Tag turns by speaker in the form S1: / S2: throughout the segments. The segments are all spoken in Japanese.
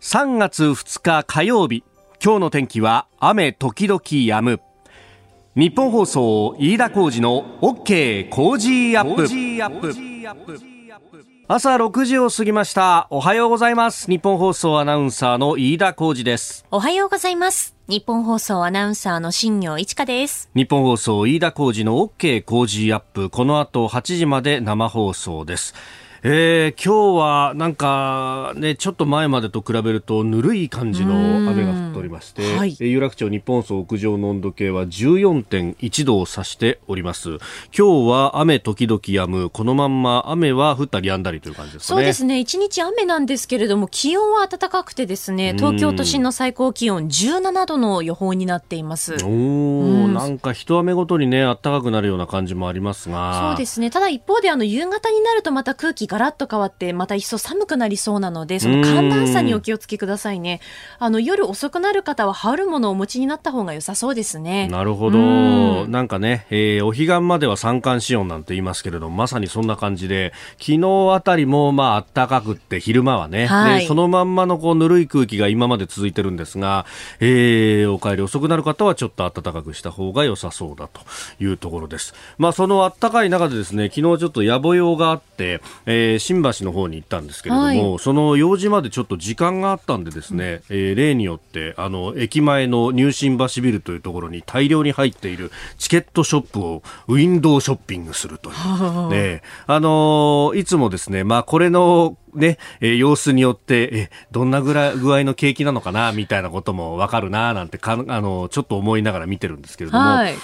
S1: 3月2日火曜日今日の天気は雨時々止む。日本放送飯田浩二の OK 工事アップ。朝6時を過ぎました。おはようございます。日本放送アナウンサーの飯田浩二です。
S2: おはようございます。日本放送アナウンサーの新業一華です。
S1: 日本放送飯田浩二の OK 工事アップ。この後8時まで生放送ですえー、今日はなんかね、ちょっと前までと比べるとぬるい感じの雨が降っておりまして、はい、有楽町日本層屋上の温度計は14.1度を指しております。今日は雨時々止む、このまんま雨は降ったり止んだりという感じですか
S2: ね。そうですね、一日雨なんですけれども、気温は暖かくてですね、東京都心の最高気温17度の予報になっています。
S1: おお、なんか一雨ごとにね、暖かくなるような感じもありますが。
S2: そうですね、ただ一方であの夕方になるとまた空気ガラッと変わってまた一層寒くなりそうなのでその寒暖差にお気をつけくださいね。あの夜遅くなる方は羽織るものをお持ちになった方が良さそうですね。
S1: なるほど、ん。なんかね、えー、お彼岸までは三寒四温なんて言いますけれどもまさにそんな感じで昨日あたりもまあ暖かくって昼間はね、はい、でそのまんまのこうぬるい空気が今まで続いてるんですが、えー、お帰り遅くなる方はちょっと暖かくした方が良さそうだというところです。まあその暖かい中でですね昨日ちょっと野暮用があって、えー、新橋の方に行ったんですけれども、はい、その用事までちょっと時間があったんでですね、うん、えー、例によってあの駅前の入信橋ビルというところに大量に入っているチケットショップをウィンドウショッピングするという、ね、あのー、いつもですね、まあこれのね、えー、様子によって、えどんなぐらい具合の景気なのかなみたいなこともわかるななんてかあのちょっと思いながら見てるんですけれども。はい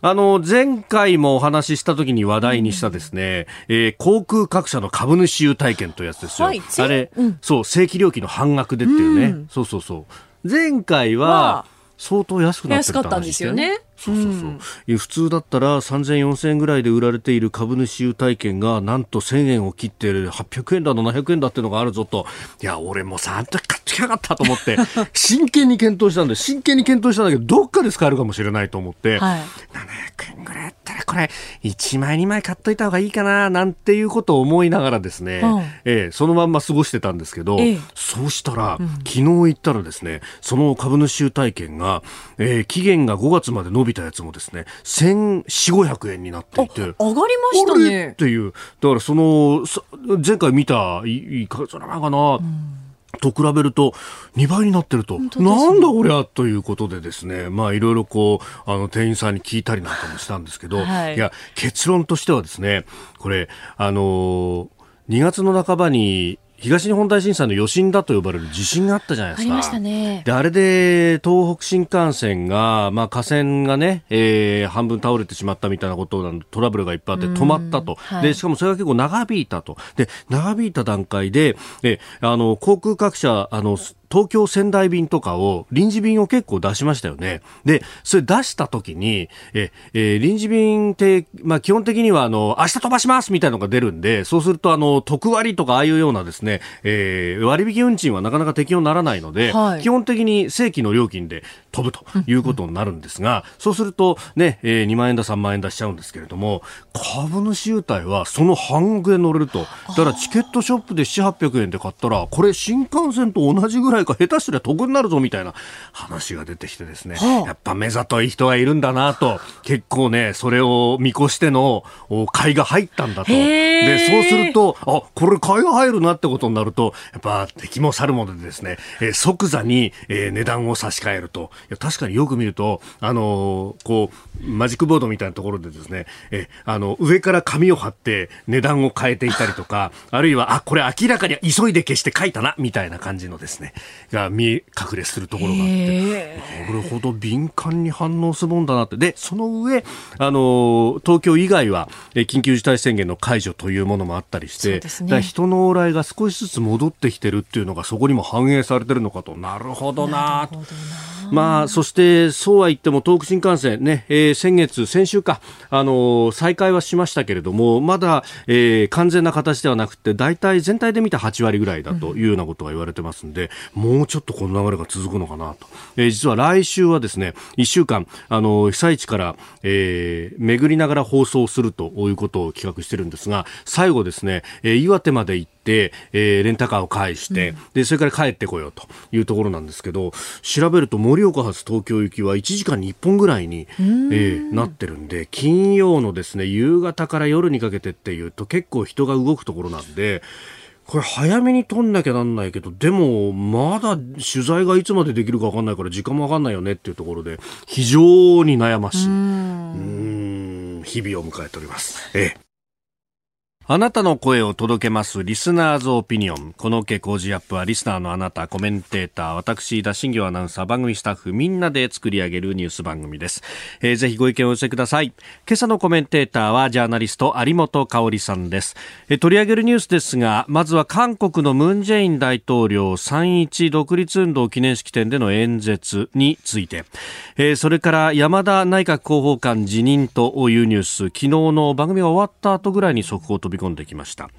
S1: あの、前回もお話しした時に話題にしたですね、うん、えー、航空各社の株主優待券というやつですよ。はい、あれ、うん、そう、正規料金の半額でっていうね。うん、そうそうそう。前回は、相当安くなってる
S2: ったんですよね。
S1: そうそうそう、うん、普通だったら3000、4000円ぐらいで売られている株主優待券がなんと1000円を切ってる。800円だ700円だっていうのがあるぞと。いや俺もさあんた買ってきやがったと思って。真剣に検討したんで真剣に検討したんだけどどっかで使えるかもしれないと思って、はい、700円ぐらいやったらこれ1枚2枚買っといた方がいいかななんていうことを思いながらですね、うん、えー、そのまんま過ごしてたんですけど、ええ、そうしたら、うん、昨日行ったらですねその株主優待券が、えー、期限が5月まで伸びたやつもですね1400、500円になっていて。上が
S2: りましたね。
S1: っていう。だからその、前回見た、いいか、それなんかな、うんと比べると2倍になってると、ね、なんだこりゃということでですね。まあいろいろこうあの店員さんに聞いたりなんかもしたんですけど、はい、いや結論としてはですねこれあの2月の半ばに東日本大震災の余震だと呼ばれる地震があったじゃないですか。ありましたね。で、あれで東北新幹線が、まあ架線がね、えー、半分倒れてしまったみたいなことなトラブルがいっぱいあって止まったと。はい、で、しかもそれが結構長引いたと。で、長引いた段階で、え、あの、航空各社、あの、東京仙台便とかを、臨時便を結構出しましたよね。で、それ出した時に、え、えー、臨時便って、まあ基本的にはあの、明日飛ばしますみたいなのが出るんで、そうするとあの、特割とかああいうようなですね、えー、割引運賃はなかなか適用にならないので、はい、基本的に正規の料金で飛ぶということになるんですが、そうするとね、えー、2万円だ3万円出しちゃうんですけれども、株主優待はその半額で乗れると。だからチケットショップで7、800円で買ったら、これ新幹線と同じぐらいか下手すりゃ得になるぞみたいな話が出てきてですね、はあ、やっぱ目ざとい人がいるんだなと、結構ね、それを見越しての買いが入ったんだと。で、そうすると、あ、これ買いが入るなってことになると、やっぱ敵も去るものでですね、えー、即座に、えー、値段を差し替えると。いや確かによく見ると、あのー、こう、マジックボードみたいなところでですね、えあの、上から紙を貼って値段を変えていたりとか、あるいは、あ、これ明らかに急いで消して書いたな、みたいな感じのですね、が見え、隠れするところがあって、これほど敏感に反応するもんだなって。で、その上、あの、東京以外は、え緊急事態宣言の解除というものもあったりして、ね、人の往来が少しずつ戻ってきてるっていうのがそこにも反映されてるのかと。なるほどなまあ、そしてそうは言っても東北新幹線ね、えー、先月、先週か、あのー、再開はしましたけれども、まだ、えー、完全な形ではなくて、大体全体で見た8割ぐらいだというようなことが言われてますんで、うん、もうちょっとこの流れが続くのかなと。えー、実は来週はですね、1週間、あのー、被災地から、えー、巡りながら放送するということを企画してるんですが、最後ですね、えー、岩手まで行って、て、えー、レンタカーを返して、うん、で、それから帰ってこようというところなんですけど、調べると盛岡発東京行きは1時間に1本ぐらいに、えー、なってるんで、金曜のですね、夕方から夜にかけてっていうと結構人が動くところなんで、これ早めに撮んなきゃなんないけど、でも、まだ取材がいつまでできるか分かんないから時間も分かんないよねっていうところで、非常に悩ましい。うん、日々を迎えております。ええ。あなたの声を届けますリスナーズオピニオン。この傾向ジアップはリスナーのあなた、コメンテーター、私、田新行アナウンサー、番組スタッフ、みんなで作り上げるニュース番組です。えー、ぜひご意見をお寄せください。今朝のコメンテーターはジャーナリスト有本香里さんです、えー。取り上げるニュースですが、まずは韓国のムン・ジェイン大統領3.1独立運動記念式典での演説について、えー、それから山田内閣広報官辞任というニュース、昨日の番組が終わった後ぐらいに速報飛び込んできました、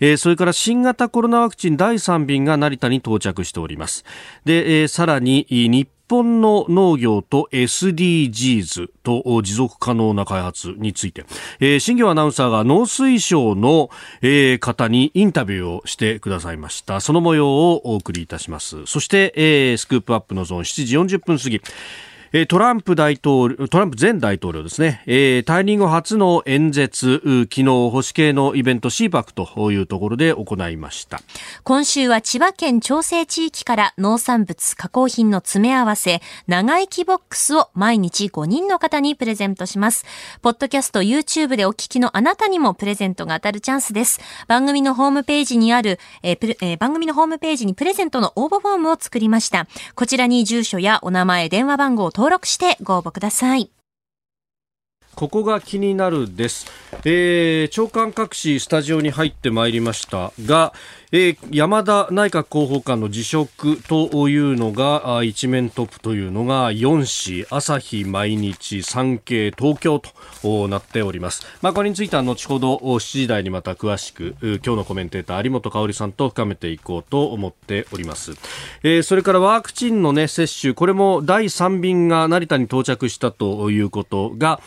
S1: えー、それから新型コロナワクチン第3便が成田に到着しておりますで、えー、さらに日本の農業と SDGs と持続可能な開発について、えー、新業アナウンサーが農水省の、えー、方にインタビューをしてくださいました。その模様をお送りいたします。そして、えー、スクープアップのゾーン7時40分過ぎ、トランプ大統領、トランプ前大統領ですね、えー、退任後初の演説、昨日保守系のイベント CPAC というところで行いました。
S2: 今週は千葉県調整地域から農産物、加工品の詰め合わせ、長生きボックスを毎日5人の方にプレゼントします。ポッドキャスト、YouTube でお聞きのあなたにもプレゼントが当たるチャンスです。番組のホームページにある、えーえー、番組のホームページにプレゼントの応募フォームを作りました。こちらに住所やお名前、電話番号、登録してご応募ください。
S1: ここが気になるです、えー、長官各紙スタジオに入ってまいりましたが、えー、山田内閣広報官の辞職というのが一面トップというのが4紙朝日毎日産経東京となっております、まあ、これについては後ほど7時台にまた詳しく今日のコメンテーター有本香里さんと深めていこうと思っております、えー、それからワクチンの、ね、接種これも第3便が成田に到着したということが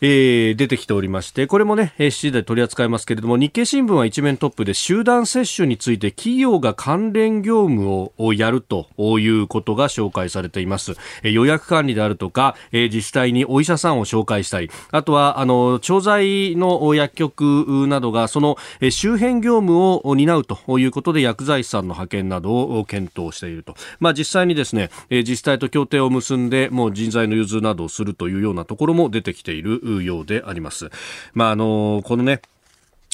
S1: えー、出てきておりまして、これもね、7時で取り扱いますけれども、日経新聞は一面トップで集団接種について企業が関連業務をやるということが紹介されています。えー、予約管理であるとか、えー、自治体にお医者さんを紹介したり、あとは、あの、調剤の薬局などがそのえ周辺業務を担うということで薬剤師さんの派遣などを検討していると。まあ実際にですね、え自治体と協定を結んで、もう人材の融通などをするというようなところも出てきているようであります。まあ、あの、このね、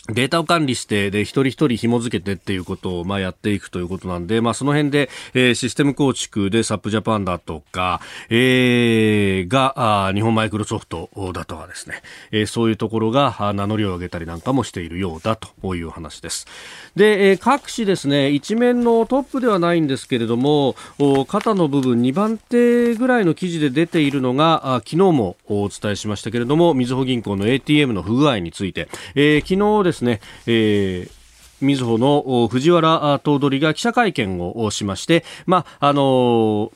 S1: データを管理して、で、一人一人紐付けてっていうことを、まあ、やっていくということなんで、まあ、その辺で、えー、システム構築でサップジャパンだとか、えー、が、あ日本マイクロソフトだとかですね、えー、そういうところが名乗りを上げたりなんかもしているようだという話です。で、えー、各紙ですね、一面のトップではないんですけれども、お肩の部分2番手ぐらいの記事で出ているのが、あ昨日もお伝えしましたけれども、みずほ銀行の ATM の不具合について、えー、昨日ですですね、えーみずほの藤原頭取が記者会見をしまして、まあ、あの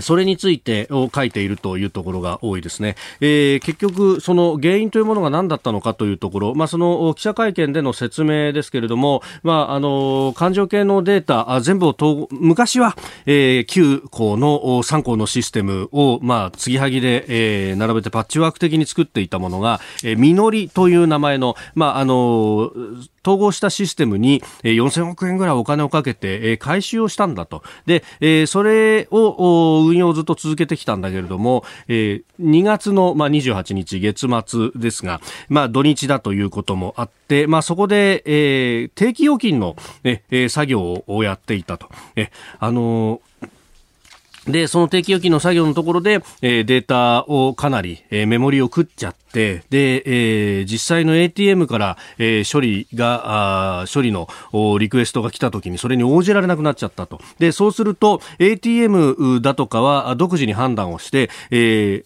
S1: それについてを書いているというところが多いですね。えー、結局、その原因というものが何だったのかというところ、まあ、その記者会見での説明ですけれども、まあ、あの、感情系のデータ、あ全部を昔は、えー、9項の3項のシステムを、まあ、継ぎはぎで、えー、並べてパッチワーク的に作っていたものが、えー、みのりという名前の、まあ、あの、統合したシステムに4000億円ぐらいお金をかけてえ回収をしたんだと。で、えそれを運用をずっと続けてきたんだけれども、2月のまあ28日月末ですが、まあ土日だということもあって、まあそこで、定期預金の、ね、えー作業をやっていたと。えあので、その定期預金の作業のところで、えー、データをかなり、えー、メモリを食っちゃって、で、えー、実際の ATM から、え、処理が、あ処理のリクエストが来た時にそれに応じられなくなっちゃったと。で、そうすると ATM だとかは独自に判断をして、え、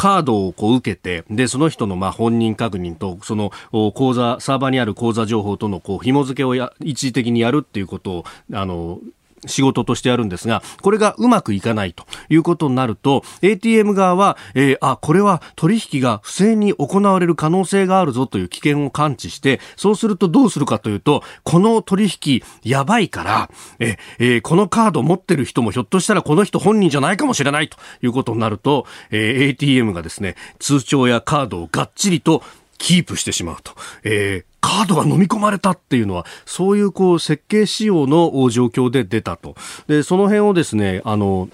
S1: カードをこう受けて、で、その人のまあ本人確認と、その口座、サーバーにある口座情報とのこう紐付けをや一時的にやるっていうことを、あの、仕事としてやるんですが、これがうまくいかないということになると、ATM 側は、えー、あ、これは取引が不正に行われる可能性があるぞという危険を感知して、そうするとどうするかというと、この取引やばいから、え、えー、このカード持ってる人もひょっとしたらこの人本人じゃないかもしれないということになると、えー、ATM がですね、通帳やカードをがっちりとキープしてしまうと。えー、カードが飲み込まれたっていうのは、そういうこう設計仕様の状況で出たと。で、その辺をですね、あの、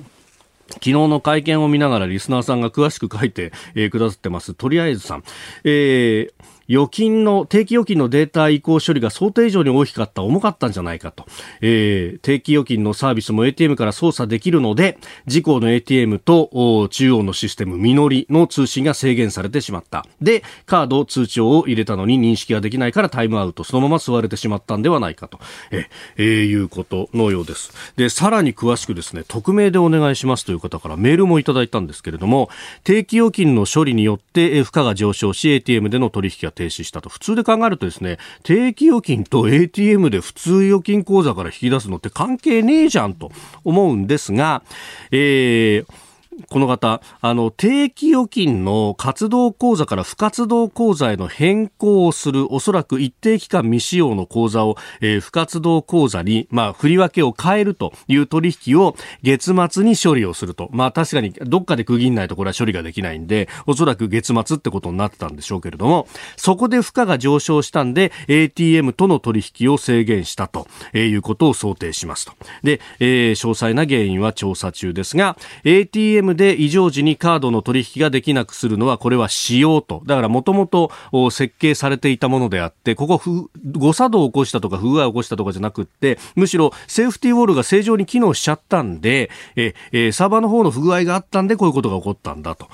S1: 昨日の会見を見ながらリスナーさんが詳しく書いて、えー、くださってます。とりあえずさん。えー預金の、定期預金のデータ移行処理が想定以上に大きかった、重かったんじゃないかと。えー、定期預金のサービスも ATM から操作できるので、自公の ATM と中央のシステム、みのりの通信が制限されてしまった。で、カード通帳を入れたのに認識ができないからタイムアウト、そのまま吸われてしまったんではないかと。えー、えー、いうことのようです。で、さらに詳しくですね、匿名でお願いしますという方からメールもいただいたんですけれども、定期預金の処理によって負荷が上昇し、ATM での取引が停止したと。普通で考えるとですね、定期預金と ATM で普通預金口座から引き出すのって関係ねえじゃんと思うんですが、えー、この方、あの、定期預金の活動口座から不活動口座への変更をする、おそらく一定期間未使用の口座を、えー、不活動口座に、まあ、振り分けを変えるという取引を月末に処理をすると。まあ、確かにどっかで区切んないとこれは処理ができないんで、おそらく月末ってことになってたんでしょうけれども、そこで負荷が上昇したんで、ATM との取引を制限したと、えー、いうことを想定しますと。で、えー、詳細な原因は調査中ですが、ATM ムで異常時にカードの取引ができなくするのはこれは仕様と。だからもともと設計されていたものであってここ誤作動を起こしたとか不具合を起こしたとかじゃなくってむしろセーフティーウォールが正常に機能しちゃったんでええサーバーの方の不具合があったんでこういうことが起こったんだと。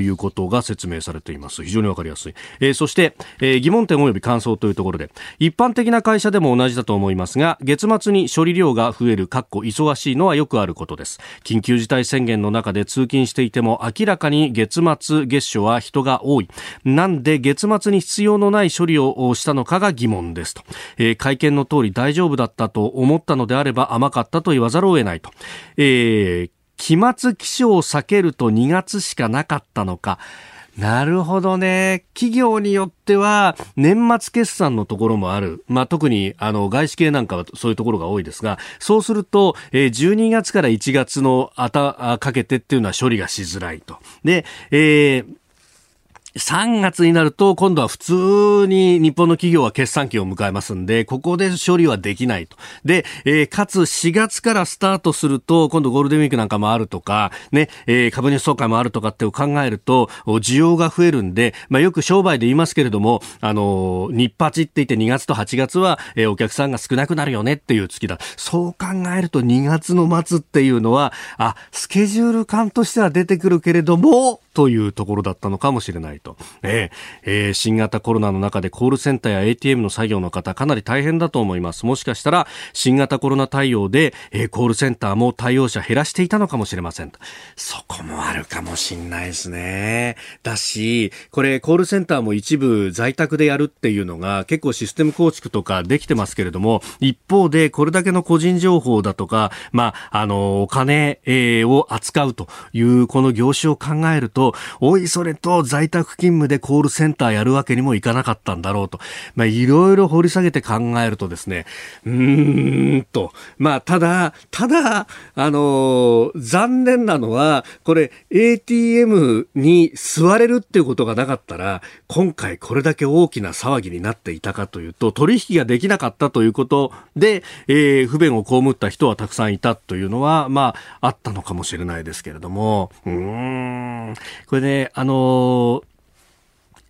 S1: いうことが説明されています。非常にわかりやすい、え、そして、えー、疑問点及び感想というところで一般的な会社でも同じだと思いますが月末に処理量が増えるかっこ忙しいのはよくあることです。緊急事態宣言の中で通勤していても明らかに月末月初は人が多い。なんで月末に必要のない処理をしたのかが疑問ですと、えー、会見の通り大丈夫だったと思ったのであれば甘かったと言わざるを得ないと、えー、期末気象を避けると2月しかなかったのか。なるほどね。企業によっては、年末決算のところもある。まあ、特に、あの、外資系なんかはそういうところが多いですが、そうすると、えー、12月から1月のあた、かけてっていうのは処理がしづらいと。で、えー3月になると今度は普通に日本の企業は決算期を迎えますんで、ここで処理はできないと。で、えー、かつ4月からスタートすると、今度ゴールデンウィークなんかもあるとか、ね、えー、株主総会もあるとかって考えると、需要が増えるんで、まあよく商売で言いますけれども、あのー、日八って言って2月と8月は、えー、お客さんが少なくなるよねっていう月だ。そう考えると2月の末っていうのは、あ、スケジュール感としては出てくるけれども、というところだったのかもしれないと。ええー、新型コロナの中でコールセンターや ATM の作業の方かなり大変だと思います。もしかしたら新型コロナ対応で、えー、コールセンターも対応者減らしていたのかもしれません。そこもあるかもしんないですね。だし、これコールセンターも一部在宅でやるっていうのが結構システム構築とかできてますけれども、一方でこれだけの個人情報だとか、まあ、あの、お金、えー、を扱うというこの業種を考えると、と、おいそれと在宅勤務でコールセンターやるわけにもいかなかったんだろうと。まあ、いろいろ掘り下げて考えるとですね、うーんと、まあ、ただ、ただ、あのー、残念なのは、これ、ATM に座れるっていうことがなかったら、今回これだけ大きな騒ぎになっていたかというと、取引ができなかったということで、えー、不便を被った人はたくさんいたというのは、まあ、あったのかもしれないですけれども、うーん、これね、あの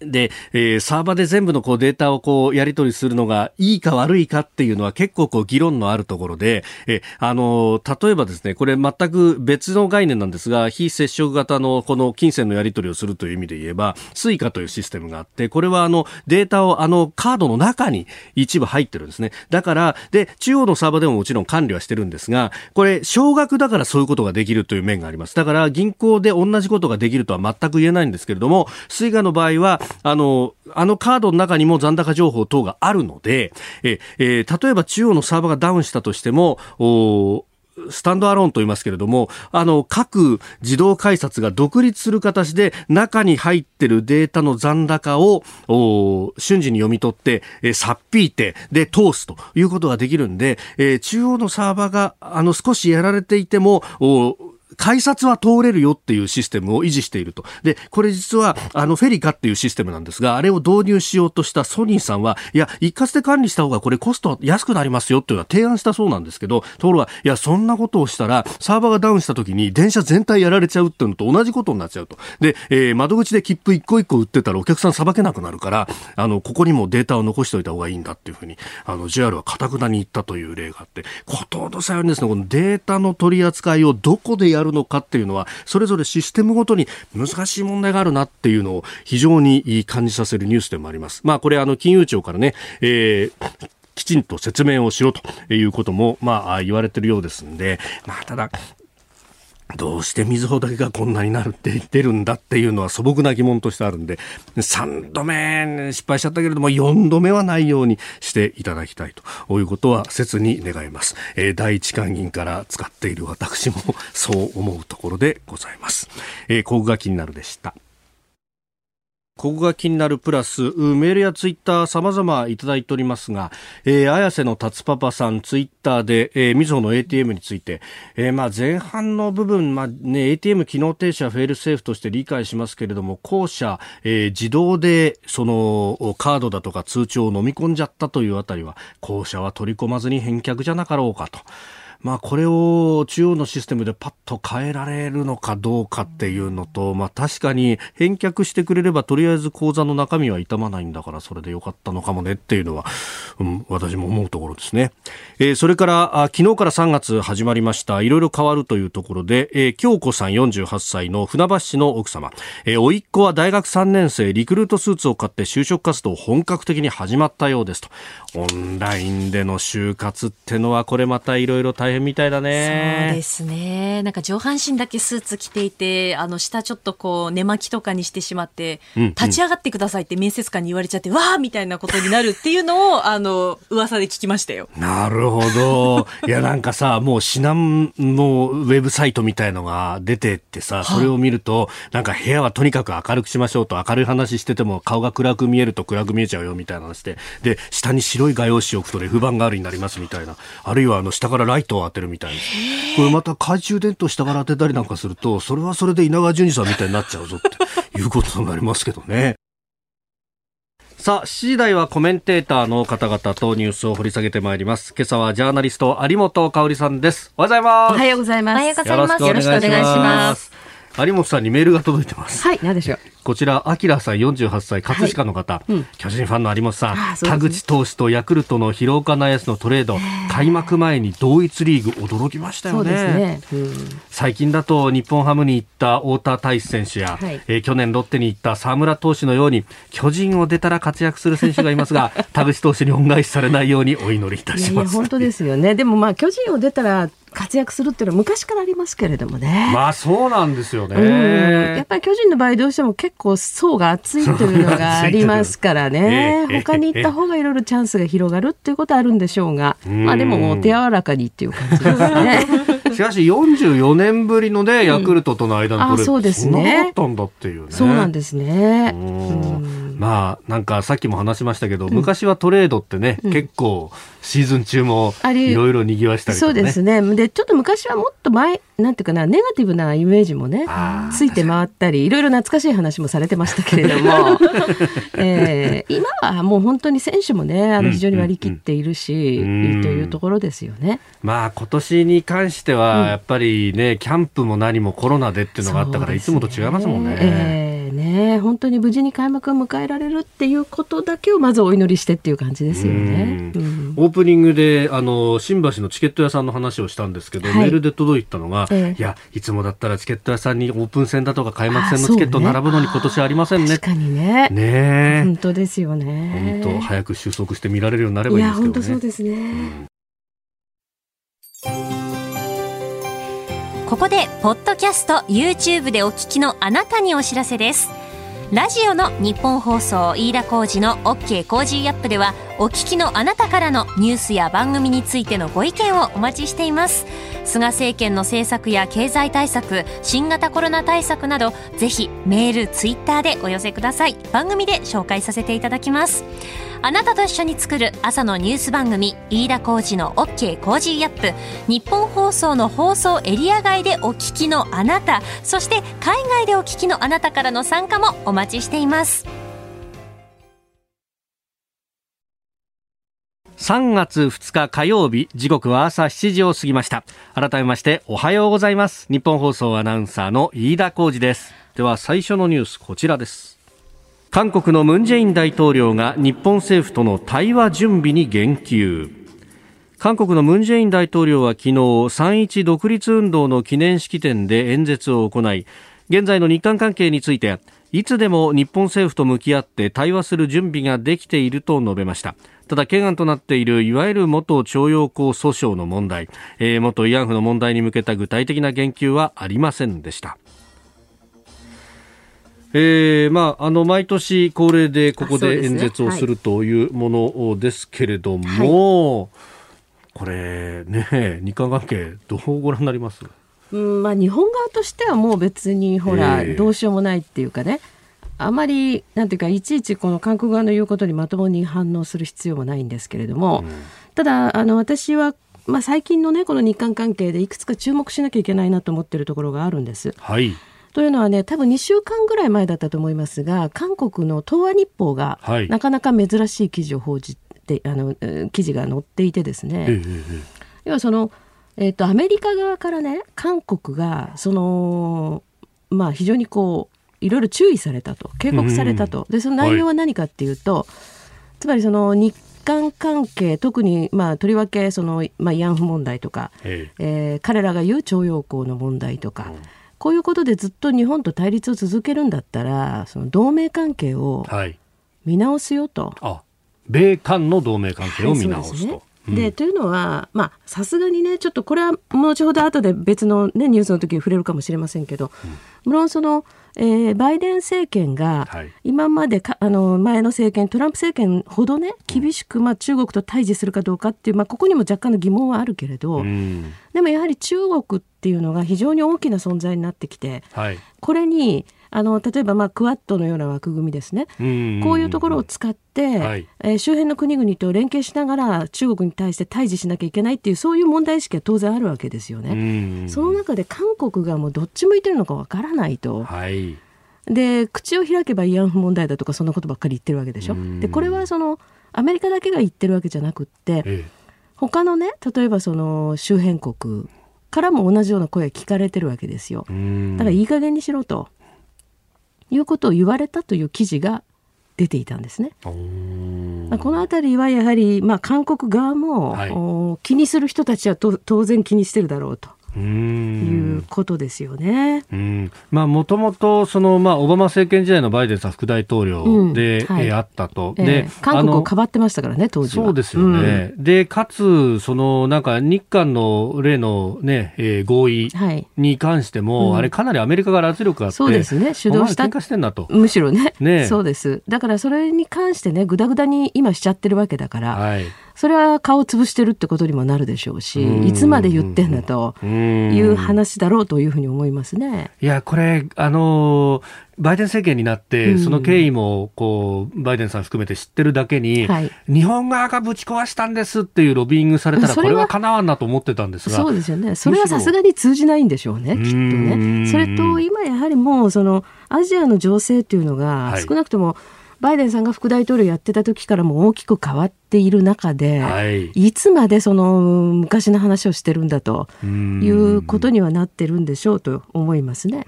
S1: で、えー、サーバーで全部のこうデータをこうやり取りするのがいいか悪いかっていうのは結構こう議論のあるところで、えあの例えばですね、これ全く別の概念なんですが、非接触型のこの金銭のやり取りをするという意味で言えば、スイカというシステムがあって、これはあのデータをあのカードの中に一部入ってるんですね。だから、で、中央のサーバーでももちろん管理はしてるんですが、これ少額だからそういうことができるという面があります。だから銀行で同じことができるとは全く言えないんですけれども、スイカの場合は、あの、あのカードの中にも残高情報等があるので、え、えー、例えば中央のサーバーがダウンしたとしても、スタンドアローンと言いますけれども、あの、各自動改札が独立する形で中に入ってるデータの残高を瞬時に読み取って、えー、さっぴいて、で、通すということができるんで、えー、中央のサーバーが、あの、少しやられていても、改札は通れるよっていうシステムを維持していると。で、これ実は、あの、フェリカっていうシステムなんですが、あれを導入しようとしたソニーさんは、いや、一括で管理した方がこれコスト安くなりますよっていうのは提案したそうなんですけど、ところが、いや、そんなことをしたら、サーバーがダウンした時に電車全体やられちゃうっていうのと同じことになっちゃうと。で、えー、窓口で切符一個一個売ってたらお客さんさばけなくなるから、あの、ここにもデータを残しておいた方がいいんだっていうふうに、あの、JR は堅くなに言ったという例があって、ことほどさようにですね、このデータの取り扱いをどこでややるのかっていうのは、それぞれシステムごとに難しい問題があるなっていうのを非常に感じさせるニュースでもあります。まあこれあの金融庁からね、えーきちんと説明をしろということも、まあ、言われてるようですんで、まあ、ただ、どうして水穂だけがこんなになるって言ってるんだっていうのは素朴な疑問としてあるんで、3度目失敗しちゃったけれども、4度目はないようにしていただきたいということは切に願います。えー、第一関銀から使っている私もそう思うところでございます。えー、ここが気になるでした。ここが気になるプラス、メールやツイッター様々いただいておりますが、えー、綾瀬の達パパさん、ツイッターで、えー、みずほの ATM について、えー、まあ前半の部分、まあね、ATM 機能停止はフェールセーフとして理解しますけれども、後者、えー、自動で、その、カードだとか通帳を飲み込んじゃったというあたりは、後者は取り込まずに返却じゃなかろうかと。まあ、これを中央のシステムでパッと変えられるのかどうかっていうのと、まあ、確かに返却してくれればとりあえず口座の中身は傷まないんだからそれでよかったのかもねっていうのは、うん、私も思うところですね。えー、それからあ昨日から3月始まりました。いろいろ変わるというところで、えー、京子さん48歳の船橋市の奥様、えー、甥っ子は大学3年生リクルートスーツを買って就職活動本格的に始まったようですとオンラインでの就活ってのはこれまたいろいろ大変みたいだね。
S2: そうですね。なんか上半身だけスーツ着ていて、あの下ちょっとこう寝巻きとかにしてしまって、うんうん、立ち上がってくださいって面接官に言われちゃって、わーみたいなことになるっていうのを、あの、噂で聞きましたよ。
S1: なるほど。いやなんかさ、もう指南のウェブサイトみたいのが出てってさ、それを見ると、なんか部屋はとにかく明るくしましょうと、明るい話してても顔が暗く見えると暗く見えちゃうよみたいな話で、で、下に白い画用紙を置くとレフ板代わりになりますみたいな。あるいはあの下からライトを当てるみたいな。これまた懐中電灯下から当てたりなんかすると、それはそれで稲川淳二さんみたいになっちゃうぞっていうことになりますけどね。さあ、7時台はコメンテーターの方々とニュースを掘り下げてまいります。今朝はジャーナリスト有本香さんです。おはようございます。
S3: おはようございます。おはようございます。
S1: よろしくお願いします。有本さんにメールが届いてます。
S3: はい、何でしょう。
S1: こちら、アキラさん48歳、葛飾の方、はいうん、巨人ファンの有本さん、ね、田口投手とヤクルトの広岡内野のトレード、開幕前に同一リーグ、驚きましたよね。ねうん、最近だと日本ハムに行った太田大志選手や、はい、えー、去年ロッテに行った沢村投手のように、巨人を出たら活躍する選手がいますが、田口投手に恩返しされないようにお祈りいたします。
S3: いや本当ですよね。でもまあ、巨人を出たら活躍するっていうのは昔からありますけれどもね。
S1: まあそうなんですよね。
S3: やっぱり巨人の場合どうしても結構層が厚いというのがありますからね。他に行った方がいろいろチャンスが広がるっていうことはあるんでしょうが、まあでも手柔らかにっていう感じですね。
S1: しかし44年ぶりのね、ヤクルトとの間の
S3: トレード、そうですね。
S1: ったんだっていうね。
S3: そうなんですね。
S1: まあ、なんかさっきも話しましたけど、昔はトレードってね、結構シーズン中もいろいろ賑わしたりとか、
S3: ね、そうですね。で、ちょっと昔はもっと前、なんていうかな、ネガティブなイメージもね、ついて回ったり、いろいろ懐かしい話もされてましたけれども、えー、今はもう本当に選手もね、あの非常に割り切っているし、うんうん。うん、というところですよね。
S1: まあ今年に関しては、やっぱりね、キャンプも何もコロナでっていうのがあったから、いつもと違いますもんね。
S3: えー、ね本当に無事に開幕を迎えられるっていうことだけをまずお祈りしてっていう感じですよね。
S1: うん、オープニングであの新橋のチケット屋さんの話をしたんですけど、はい、メールで届いたのが、えいやいつもだったらチケット屋さんにオープン戦だとか開幕戦のチケット並ぶのに今年ありませんね。
S3: 確かにね。
S1: ね
S3: 本当ですよね。
S1: 本当早く収束して見られるようになればいいですけどね。
S3: 本当そうですね。うん
S2: ここでポッドキャスト YouTube でお聞きのあなたにお知らせですラジオの日本放送飯田浩二の OK コージーアップではお聞きのあなたからのニュースや番組についてのご意見をお待ちしています。菅政権の政策や経済対策新型コロナ対策などぜひメールツイッターでお寄せください。番組で紹介させていただきます。あなたと一緒に作る朝のニュース番組飯田浩二の OK コージーアップ。日本放送の放送エリア外でお聞きのあなたそして海外でお聞きのあなたからの参加もお待ちしています。
S1: 3月2日火曜日時刻は朝7時を過ぎました。改めましておはようございます。ニッポン放送アナウンサーの飯田浩司です。では最初のニュースこちらです。韓国のムン・ジェイン大統領が日本政府との対話準備に言及。韓国のムン・ジェイン大統領は昨日3.1独立運動の記念式典で演説を行い現在の日韓関係についていつでも日本政府と向き合って対話する準備ができていると述べました。ただ懸案となっているいわゆる元徴用工訴訟の問題、えー、元慰安婦の問題に向けた具体的な言及はありませんでした。えーまあ、あの毎年恒例でここで演説をするというものですけれども、はい、これね日韓関係どうご覧になります？
S3: うんまあ、日本側としてはもう別にほら、どうしようもないっていうかねあまりなんていうかいちいちこの韓国側の言うことにまともに反応する必要もないんですけれども、うん、ただあの私はまあ、最近のねこの日韓関係でいくつか注目しなきゃいけないなと思っているところがあるんです。
S1: はい
S3: というのはね多分2週間ぐらい前だったと思いますが韓国の東亜日報が、はい、なかなか珍しい記事を報じてあの記事が載っていてですね、ええ、要はその、えーと、アメリカ側からね韓国がそのまあ非常にこういろいろ注意されたと警告されたと、でその内容は何かっていうと、はい、つまりその日韓関係特に、まあ、とりわけその、まあ、慰安婦問題とか、え。えー、彼らが言う徴用工の問題とか、うん、こういうことでずっと日本と対立を続けるんだったらその同盟関係を見直すよと。
S1: はい、米韓の同盟関係を見直すと。はい
S3: で、というのは、まあ、さすがにね、ちょっとこれは後ほど後で別の、ね、ニュースの時に触れるかもしれませんけど、うん、無論その、えー、バイデン政権が今までか、あの前の政権トランプ政権ほどね厳しく、まあ、中国と対峙するかどうかっていう、まあ、ここにも若干の疑問はあるけれど、うん、でもやはり中国っていうのが非常に大きな存在になってきて、はい、これにあの例えばまあクアッドのような枠組みですね、こういうところを使って、はい、えー、周辺の国々と連携しながら中国に対して対峙しなきゃいけないっていうそういう問題意識は当然あるわけですよね。その中で韓国がもうどっち向いてるのかわからないと。はいで口を開けば慰安婦問題だとかそんなことばっかり言ってるわけでしょ。でこれはそのアメリカだけが言ってるわけじゃなくって、ええ、他のね例えばその周辺国からも同じような声が聞かれてるわけですよ。だからいい加減にしろと。いうことを言われたという記事が出ていたんですね。まあ、この辺りはやはり、まあ、韓国側も、はい、気にする人たちは当然気にしてるだろうと。いうことですよね。
S1: まあもともとそのまあオバマ政権時代のバイデンさん副大統領で、うん。はい、あったと、
S3: えー、で韓国をかばってましたからね当時
S1: は。そうですよね。うん、でかつそのなんか日韓の例のね、えー、合意に関しても、はい、あれかなりアメリカから圧力があって、
S3: そうですね。主導した
S1: してんだと。
S3: むしろね。ねそうです。だからそれに関してねぐだぐだに今しちゃってるわけだから。はいそれは顔を潰してるってことにもなるでしょうし、いつまで言ってんだという話だろうというふうに思いますね。
S1: いや、これ、あのバイデン政権になって、その経緯もこうバイデンさん含めて知ってるだけに、はい、日本側がぶち壊したんですっていうロビーイングされたら、これはかなわんなと思ってたんですが。
S3: そうですよね、それはさすがに通じないんでしょうね、きっとね。それと今やはりもうそのアジアの情勢っていうのが、少なくとも、はいバイデンさんが副大統領やってた時からも大きく変わっている中で、はい、いつまでその昔の話をしてるんだということにはなってるんでしょうと思いますね。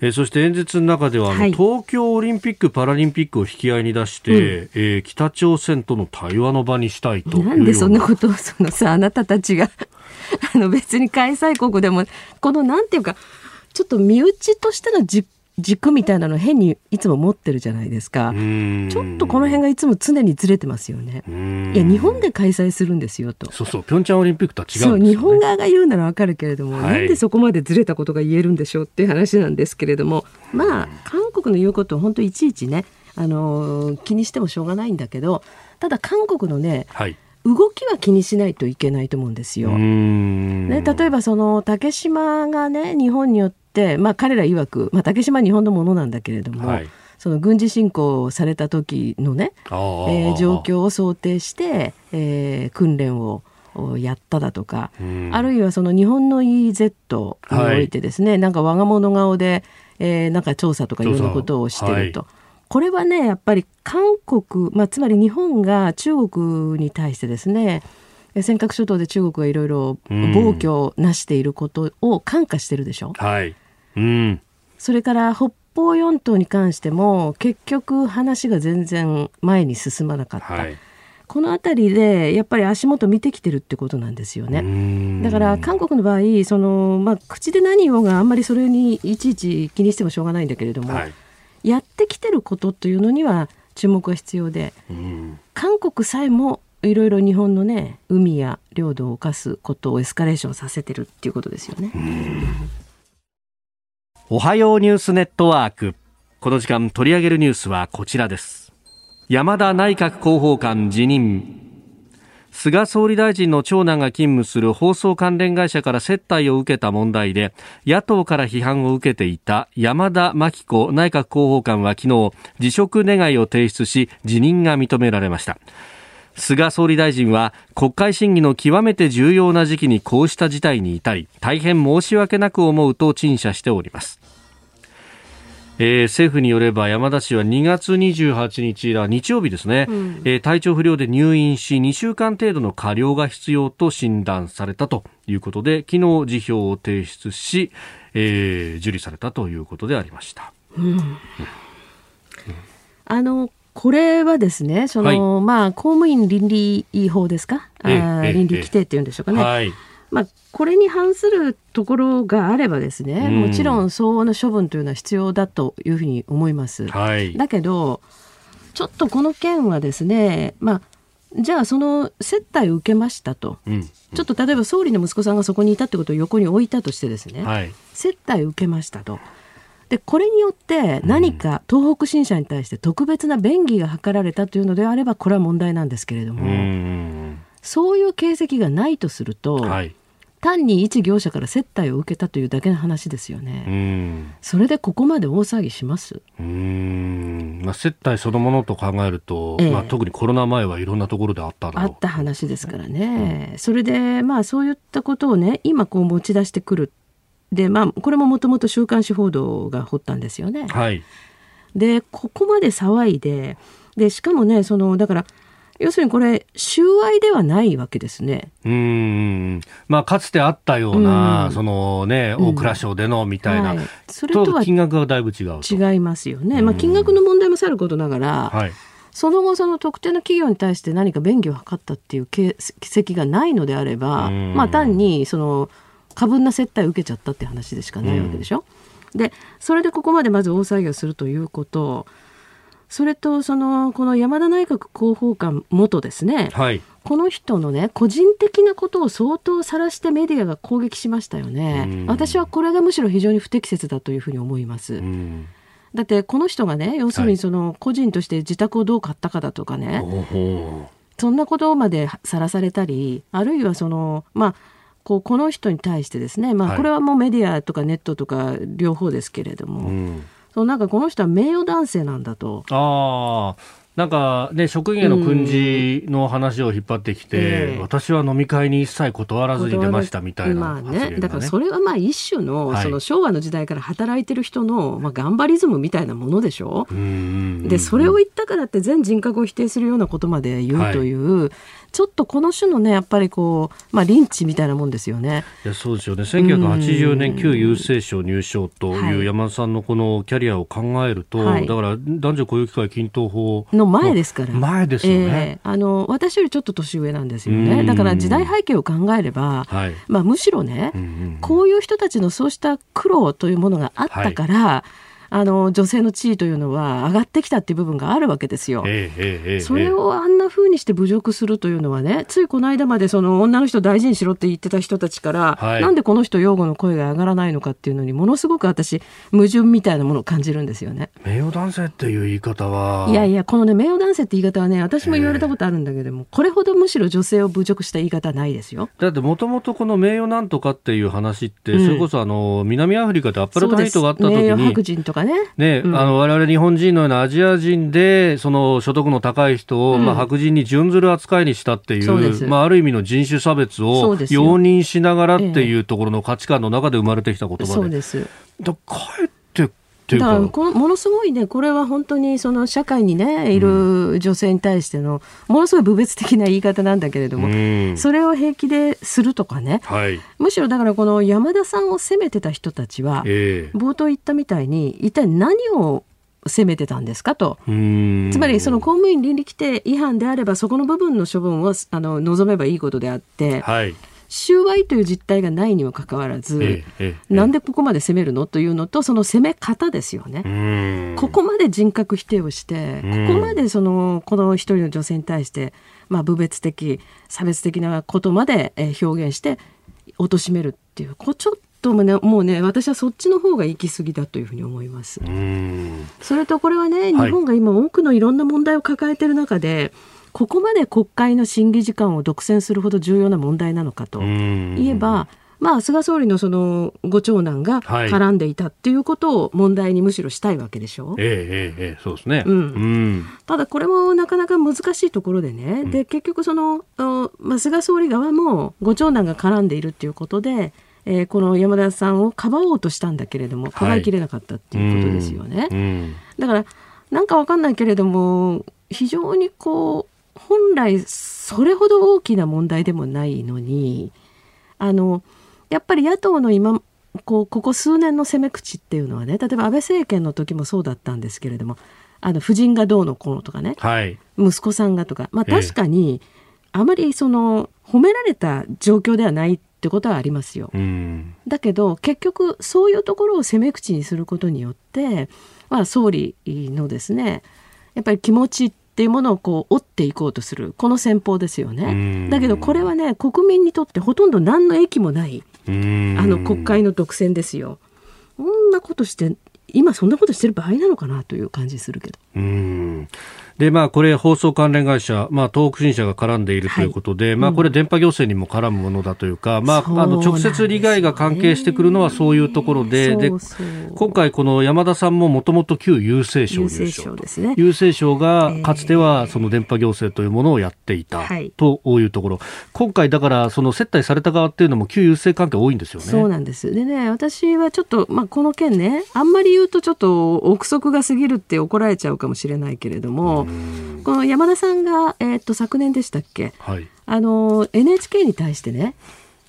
S1: えそして演説の中では、はい、東京オリンピック・パラリンピックを引き合いに出して、うん、えー、北朝鮮との対話の場にしたいと
S3: な。んでそんなことをそのさあなたたちが あの別に開催国でもこのなんていうかちょっと身内としての実軸みたいなの変にいつも持ってるじゃないですか。ちょっとこの辺がいつも常にずれてますよね。いや日本で開催するんですよと。
S1: そうそうピョンチャンオリンピックとは違う、
S3: ね、そう日本側が言うならわかるけれども、はい、なんでそこまでずれたことが言えるんでしょうっていう話なんですけれどもまあ韓国の言うことを本当いちいちねあの気にしてもしょうがないんだけどただ韓国のね、
S1: はい。
S3: 動きは気にしないといけないと思うんですよ。ね、例えばその竹島がね日本によって、まあ、彼ら曰く、まあ、竹島は日本のものなんだけれども、
S1: はい。
S3: その軍事侵攻された時のね、えー状況を想定して、えー訓練をおやっただとか、
S1: うん。
S3: あるいはその日本の EZ においてですね、なんか我が物顔で、えーなんか調査とかいろんなことをしてると。
S1: 調
S3: これはねやっぱり韓国、まあ、つまり日本が中国に対してですねえ尖閣諸島で中国がいろいろ
S1: うん。
S3: 暴挙をなしていることを感化してるでしょ、
S1: はい。うん。
S3: それから北方四島に関しても結局話が全然前に進まなかった、
S1: はい。
S3: この辺りでやっぱり足元見てきてるってことなんですよね。
S1: ね
S3: だから韓国の場合その、まあ、口で何言おうがあんまりそれにいちいち気にしてもしょうがないんだけれども、
S1: はい。
S3: やってきてることというのには注目が必要で
S1: うん。
S3: 韓国さえもいろいろ日本のね海や領土を犯すことをエスカレーションさせてるっていうことですよね。
S1: おはようニュースネットワーク。この時間取り上げるニュースはこちらです。山田内閣広報官辞任。菅総理大臣の長男が勤務する放送関連会社から接待を受けた問題で野党から批判を受けていた山田真紀子内閣広報官は昨日辞職願を提出し辞任が認められました菅総理大臣は国会審議の極めて重要な時期にこうした事態に至り大変申し訳なく思うと陳謝しております。えー政府によれば山田氏は2月28日だ日曜日ですね、えー体調不良で入院し2週間程度の加療が必要と診断されたということで昨日辞表を提出し、えー受理されたということでありました。
S3: あのこれはですねその、まあ、公務員倫理法ですか、倫理規定っていうんでしょうかね、
S1: はい。
S3: まあ、これに反するところがあればですね、
S1: うん。
S3: もちろん相応な処分というのは必要だというふうに思います。
S1: はい。
S3: だけどちょっとこの件はですね、まあ、じゃあその接待を受けましたと。
S1: うん。
S3: ちょっと例えば総理の息子さんがそこにいたってことを横に置いたとしてですね、
S1: はい。
S3: 接待を受けましたと。でこれによって何か東北新社に対して特別な便宜が図られたというのであればこれは問題なんですけれど
S1: う
S3: も、
S1: ん
S3: そういう形跡がないとすると、
S1: はい。
S3: 単に一業者から接待を受けたというだけの話ですよ
S1: う
S3: ね。
S1: ん。
S3: それでここまで大騒ぎします？
S1: うん。まあ、接待そのものと考えると、
S3: ええ。
S1: まあ、特にコロナ前はいろんなところであった
S3: あった話ですからね。それでまあそういったことをね今こう持ち出してくる。でまあこれももともと週刊誌報道が掘ったんですよね。
S1: はい
S3: でここまで騒いででしかもねそのだから要するにこれ収賄ではないわけですね。
S1: うーんまあ、かつてあったような、
S3: うん
S1: そのね、
S3: うん
S1: 大蔵省でのみたいな、
S3: はい、それとは
S1: 金額がだいぶ違うと。
S3: 違いますよね。まあ金額の問題もさることながら、
S1: はい。
S3: その後その特定の企業に対して何か便宜を図ったっていう形跡がないのであれば、
S1: うん
S3: まあ単にその過分な接待を受けちゃったって話でしかないわけでしょ？でそれでここまでまず大騒ぎをするということそれとそのこの山田内閣広報官元ですね
S1: はい。
S3: この人のね個人的なことを相当晒してメディアが攻撃しましたよね
S1: うん
S3: 私はこれがむしろ非常に不適切だというふうに思います。
S1: うん。
S3: だってこの人がね要するにその個人として自宅をどう買ったかだとかね、
S1: ほうほ
S3: そんなことまでさらされたりあるいはそのまあこうこの人に対してですね、まあ、
S1: はい
S3: これはもうメディアとかネットとか両方ですけれど
S1: う
S3: も、
S1: うん。
S3: そのなんかこの人は名誉男性なんだと。
S1: ああ。なんかね、職員への訓示の話を引っ張ってきて、
S3: ええ
S1: 私は飲み会に一切断らずに出ましたみたいな
S3: まあ
S1: ね。
S3: ね、だからそれはまあ一種の,、
S1: はい
S3: その昭和の時代から働いてる人の、まあ、頑張りズムみたいなものでしょ？でそれを言ったからって全人格を否定するようなことまで言うという、ちょっとこの種のねやっぱりこう、まあ、リンチみたいなもんですよね。
S1: いやそうですよね。1980年旧郵政省入省と
S3: はい。いう
S1: 山田さんのこのキャリアを考えると、
S3: はい。
S1: だから男女雇用機会均等法
S3: の前ですから。
S1: 前ですよね。
S3: ええ。あの私よりちょっと年上なんですよ
S1: うん。
S3: ねだから時代背景を考えれば、
S1: はい。
S3: まあ、むしろね、
S1: うんうん
S3: こういう人たちのそうした苦労というものがあったから、あの女性の地位というのは上がってきたっていう部分があるわけですよ。
S1: ええええ
S3: それをあんな風にして侮辱するというのはね、ついこの間までその女の人大事にしろって言ってた人たちから、
S1: はい
S3: なんでこの人擁護の声が上がらないのかっていうのにものすごく私矛盾みたいなものを感じるんですよね。
S1: 名誉男性っていう言い方はい
S3: やいや、このね、名誉男性って言い方はね、私も言われたことあるんだけども、これほどむしろ女性を侮辱した言い方はないですよ。
S1: だってもともとこの名誉なんとかっていう話って、
S3: うん
S1: それこそあの南アフリカでアッパルトヘイトがあった時
S3: そうです名誉白
S1: に。
S3: 人とかね。
S1: ね、
S3: うん。
S1: あの我々日本人のようなアジア人でその所得の高い人を、
S3: うん。
S1: まあ、白人に準ずる扱いにしたっていう
S3: そう
S1: まあ、ある意味の人種差別
S3: そ
S1: を容認しながらっていうところの価値観の中で生まれてきた言葉で。
S3: そうです。
S1: だかえ
S3: だからこのものすごいねこれは本当にその社会にねいる女性に対してのものすごい侮蔑的な言い方なんだけれども、
S1: うん。
S3: それを平気でするとかね。
S1: はい。
S3: むしろだからこの山田さんを責めてた人たちは
S1: ええ。
S3: 冒頭言ったみたいに一体何を責めてたんですかと。
S1: うん。
S3: つまりその公務員倫理規定違反であればそこの部分の処分をあの望めばいいことであって
S1: はい
S3: 収賄という実態がないにもかかわらず、
S1: ええええ
S3: なんでここまで責めるのというのとその責め方ですよね。
S1: うん。
S3: ここまで人格否定をして、
S1: うん。
S3: ここまでそのこの一人の女性に対して、まあ、侮蔑的差別的なことまでえー表現して貶めるっていうこうちょっともうねもうね私はそっちの方が行き過ぎだというふうに思います。
S1: うん。
S3: それとこれはね
S1: はい。
S3: 日本が今多くのいろんな問題を抱えている中で、ここまで国会の審議時間を独占するほど重要な問題なのかと
S1: うん
S3: 言えば、まあ、菅総理のそのご長男が
S1: はい。
S3: 絡んでいたっていうことを問題にむしろしたいわけでしょ。
S1: ええええええそうですね。
S3: うん。
S1: うん。
S3: ただこれもなかなか難しいところでね、で結局その、あまあ、菅総理側もご長男が絡んでいるっていうことで、えーこの山田さんをかばおうとしたんだけれどもかばいきれなかったっていうことですよね。
S1: うん。
S3: だからなんかわかんないけれども非常にこう本来それほど大きな問題でもないのにあのやっぱり野党の今こうここ数年の攻め口っていうのはね例えば安倍政権の時もそうだったんですけれどもあの夫人がどうのこうのとかね
S1: はい。
S3: 息子さんがとか、まあ、
S1: ええ。
S3: 確かにあまりその褒められた状況ではないってことはありますよ。
S1: うん。
S3: だけど結局そういうところを攻め口にすることによって、まあ、総理のですねやっぱり気持ちっていうものをこう折っていこうとするこの戦法ですよ
S1: う
S3: ね。
S1: ん
S3: だけどこれはね国民にとってほとんど何の益もない
S1: うん
S3: あの国会の独占ですよ。こんなことして今そんなことしてる場合なのかなという感じするけど。
S1: うん。でまあ、これ、放送関連会社、まあ、東北新社が絡んでいるということで、まあ、これ、電波行政にも絡むものだというか、まあ、あの直接利害が関係してくるのはそういうところで、で今回、この山田さんももともと旧郵政省
S3: 郵
S1: 優
S3: 政省
S1: 勝
S3: ですね。
S1: 郵政省が
S3: えー
S1: かつてはその電波行政というものをやっていた
S3: はい。
S1: というところ、今回、だからその接待された側っていうのも旧郵政関係多いんですよね。
S3: そうなんです。でね、私はちょっと、まあ、この件ね、あんまり言うとちょっと憶測が過ぎるって怒られちゃうかもしれないけれども、この山田さんが、えーっと、昨年でしたっけ？
S1: はい、
S3: あの、NHK に対してね、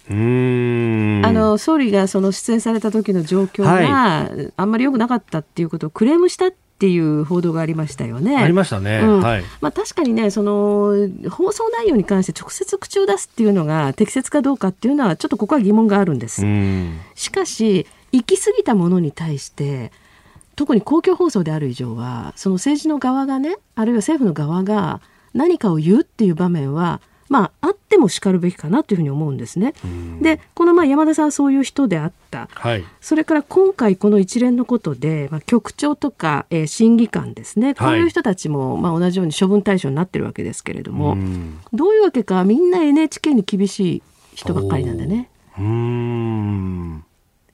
S1: うーん。
S3: あの、総理がその出演された時の状況があんまり良くなかったっていうことをクレームしたっていう報道がありましたよね。
S1: ありましたね、
S3: うん。
S1: はい。
S3: まあ、確かにねその放送内容に関して直接口を出すっていうのが適切かどうかっていうのはちょっとここは疑問があるんです。
S1: うん。
S3: しかし行き過ぎたものに対して特に公共放送である以上はその政治の側がねあるいは政府の側が何かを言うっていう場面はまああってもしかるべきかなというふうに思うんですね。でこのまあ山田さんはそういう人であった。
S1: はい。
S3: それから今回この一連のことで、まあ、局長とか、えー審議官ですね。こういう人たちも、まあ、同じように処分対象になってるわけですけれども、
S1: うん。
S3: どういうわけかみんな NHK に厳しい人ばっかりなんだね。
S1: うーん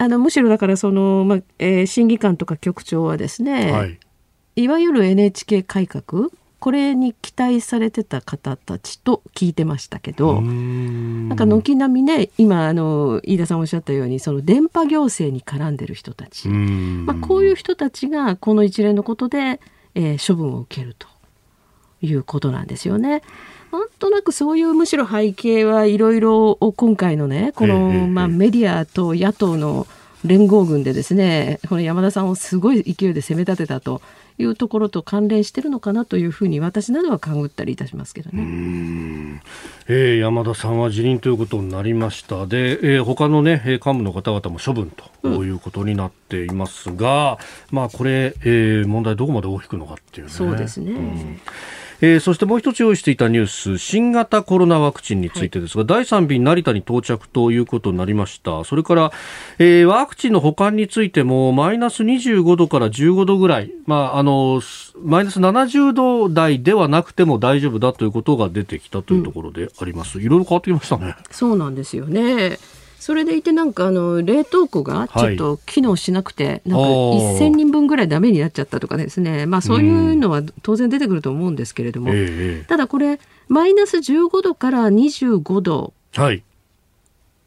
S3: あのむしろだからその、まあえー審議官とか局長はですね、
S1: はい。
S3: い、わゆる NHK 改革これに期待されてた方たちと聞いてましたけど、
S1: な
S3: なんか軒並みね今あの飯田さんおっしゃったようにその電波行政に絡んでる人たち、まあ、こういう人たちがこの一連のことで、えー処分を受けるということなんですよね。なんとなくそういうむしろ背景はいろいろ今回のねこの、まあ、メディアと野党の連合軍でですねこの山田さんをすごい勢いで攻め立てたというところと関連してるのかなというふうに私などは勘ぐったりいたしますけど
S1: ね。えー、山田さんは辞任ということになりましたで、えー、他のね幹部の方々も処分ということになっていますが、うん、まあこれ、えー、問題どこまで大きくのかっていうね。
S3: そうですね。
S1: うんえー、そしてもう一つ用意していたニュース新型コロナワクチンについてですが、はい、第3便成田に到着ということになりました。それから、えー、ワクチンの保管についてもマイナス25度から15度ぐらい、まあ、あのマイナス70度台ではなくても大丈夫だということが出てきたというところであります、うん、いろいろ変わってきましたね。
S3: そうなんですよねそれでいてなんかあの冷凍庫がちょっと機能しなくて、はい、なんか1000人分ぐらいダメになっちゃったとかですね、まあ、そういうのは当然出てくると思うんですけれども、うん、ただこれマイナス15度から25度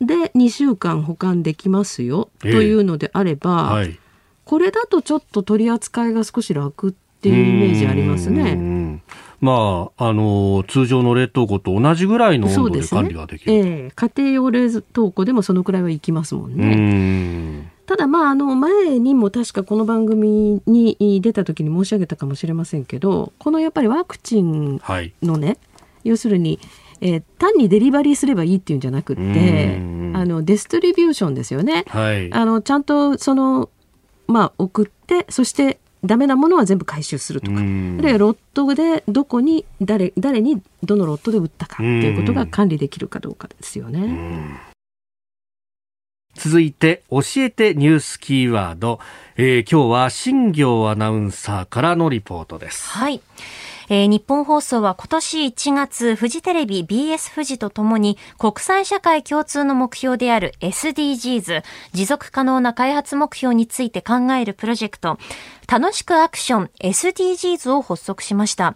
S3: で2週間保管できますよというのであれば、はい、これだとちょっと取り扱いが少し楽っていうイメージありますね。
S1: まあ、あの通常の冷凍庫と同じぐらいの温度で管理ができる、ね
S3: えー、家庭用冷凍庫でもそのくらいはいきますもんね。ただまああの前にも確かこの番組に出た時に申し上げたかもしれませんけどこのやっぱりワクチンのね、はい、要するに、えー、単にデリバリーすればいいっていうんじゃなくってあのデストリビューションですよね、はい、あのちゃんとそのまあ送ってそしてダメなものは全部回収するとか、あるいはロットでどこに誰誰にどのロットで売ったかということが管理できるかどうかですよね。
S1: 続いて教えてニュースキーワード、えー、今日は新業アナウンサーからのリポートです。
S2: はい。えー、日本放送は今年1月、フジテレビ、BS 富士とともに国際社会共通の目標である SDGs、持続可能な開発目標について考えるプロジェクト、楽しくアクション SDGs を発足しました。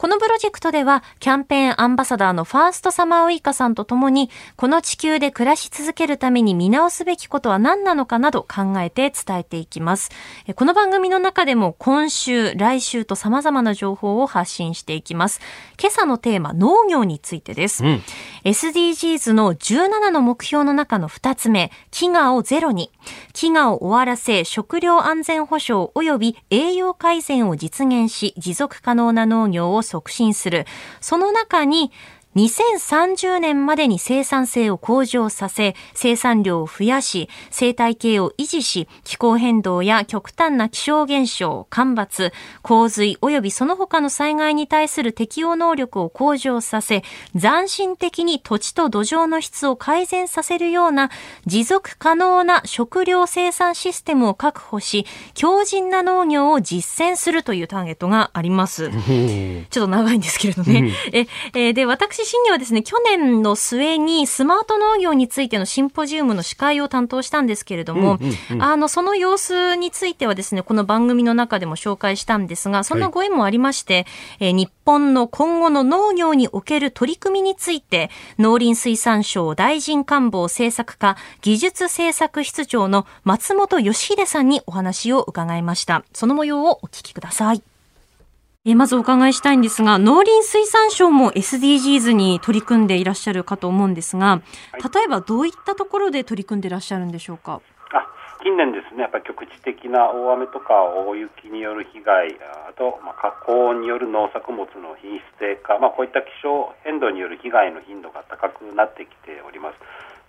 S2: このプロジェクトでは、キャンペーンアンバサダーのファーストサマーウイカさんと共に、この地球で暮らし続けるために見直すべきことは何なのかなど考えて伝えていきます。この番組の中でも今週、来週と様々な情報を発信していきます。今朝のテーマ、農業についてです。うん、SDGs の17の目標の中の2つ目、飢餓をゼロに、飢餓を終わらせ食料安全保障及び栄養改善を実現し、持続可能な農業を促進する。その中に、2030年までに生産性を向上させ、生産量を増やし、生態系を維持し、気候変動や極端な気象現象、干ばつ、洪水及びその他の災害に対する適応能力を向上させ、斬新的に土地と土壌の質を改善させるような持続可能な食料生産システムを確保し、強靭な農業を実践するというターゲットがあります。ちょっと長いんですけれどね。え、えで、私私審議はですね、去年の末にスマート農業についてのシンポジウムの司会を担当したんですけれども、うんうんうん、あの、その様子についてはですね、この番組の中でも紹介したんですが、そんなご縁もありまして、はい、えー、日本の今後の農業における取り組みについて、農林水産省大臣官房政策課技術政策室長の松本義秀さんにお話を伺いました。その模様をお聞きください。えまずお伺いしたいんですが、農林水産省も SDGs に取り組んでいらっしゃるかと思うんですが、例えばどういったところで取り組んでいらっしゃるんでしょうか？
S4: あ近年ですね、やっぱり局地的な大雨とか大雪による被害、あと、まあ、高温による農作物の品質低下、まあ、こういった気象変動による被害の頻度が高くなってきております。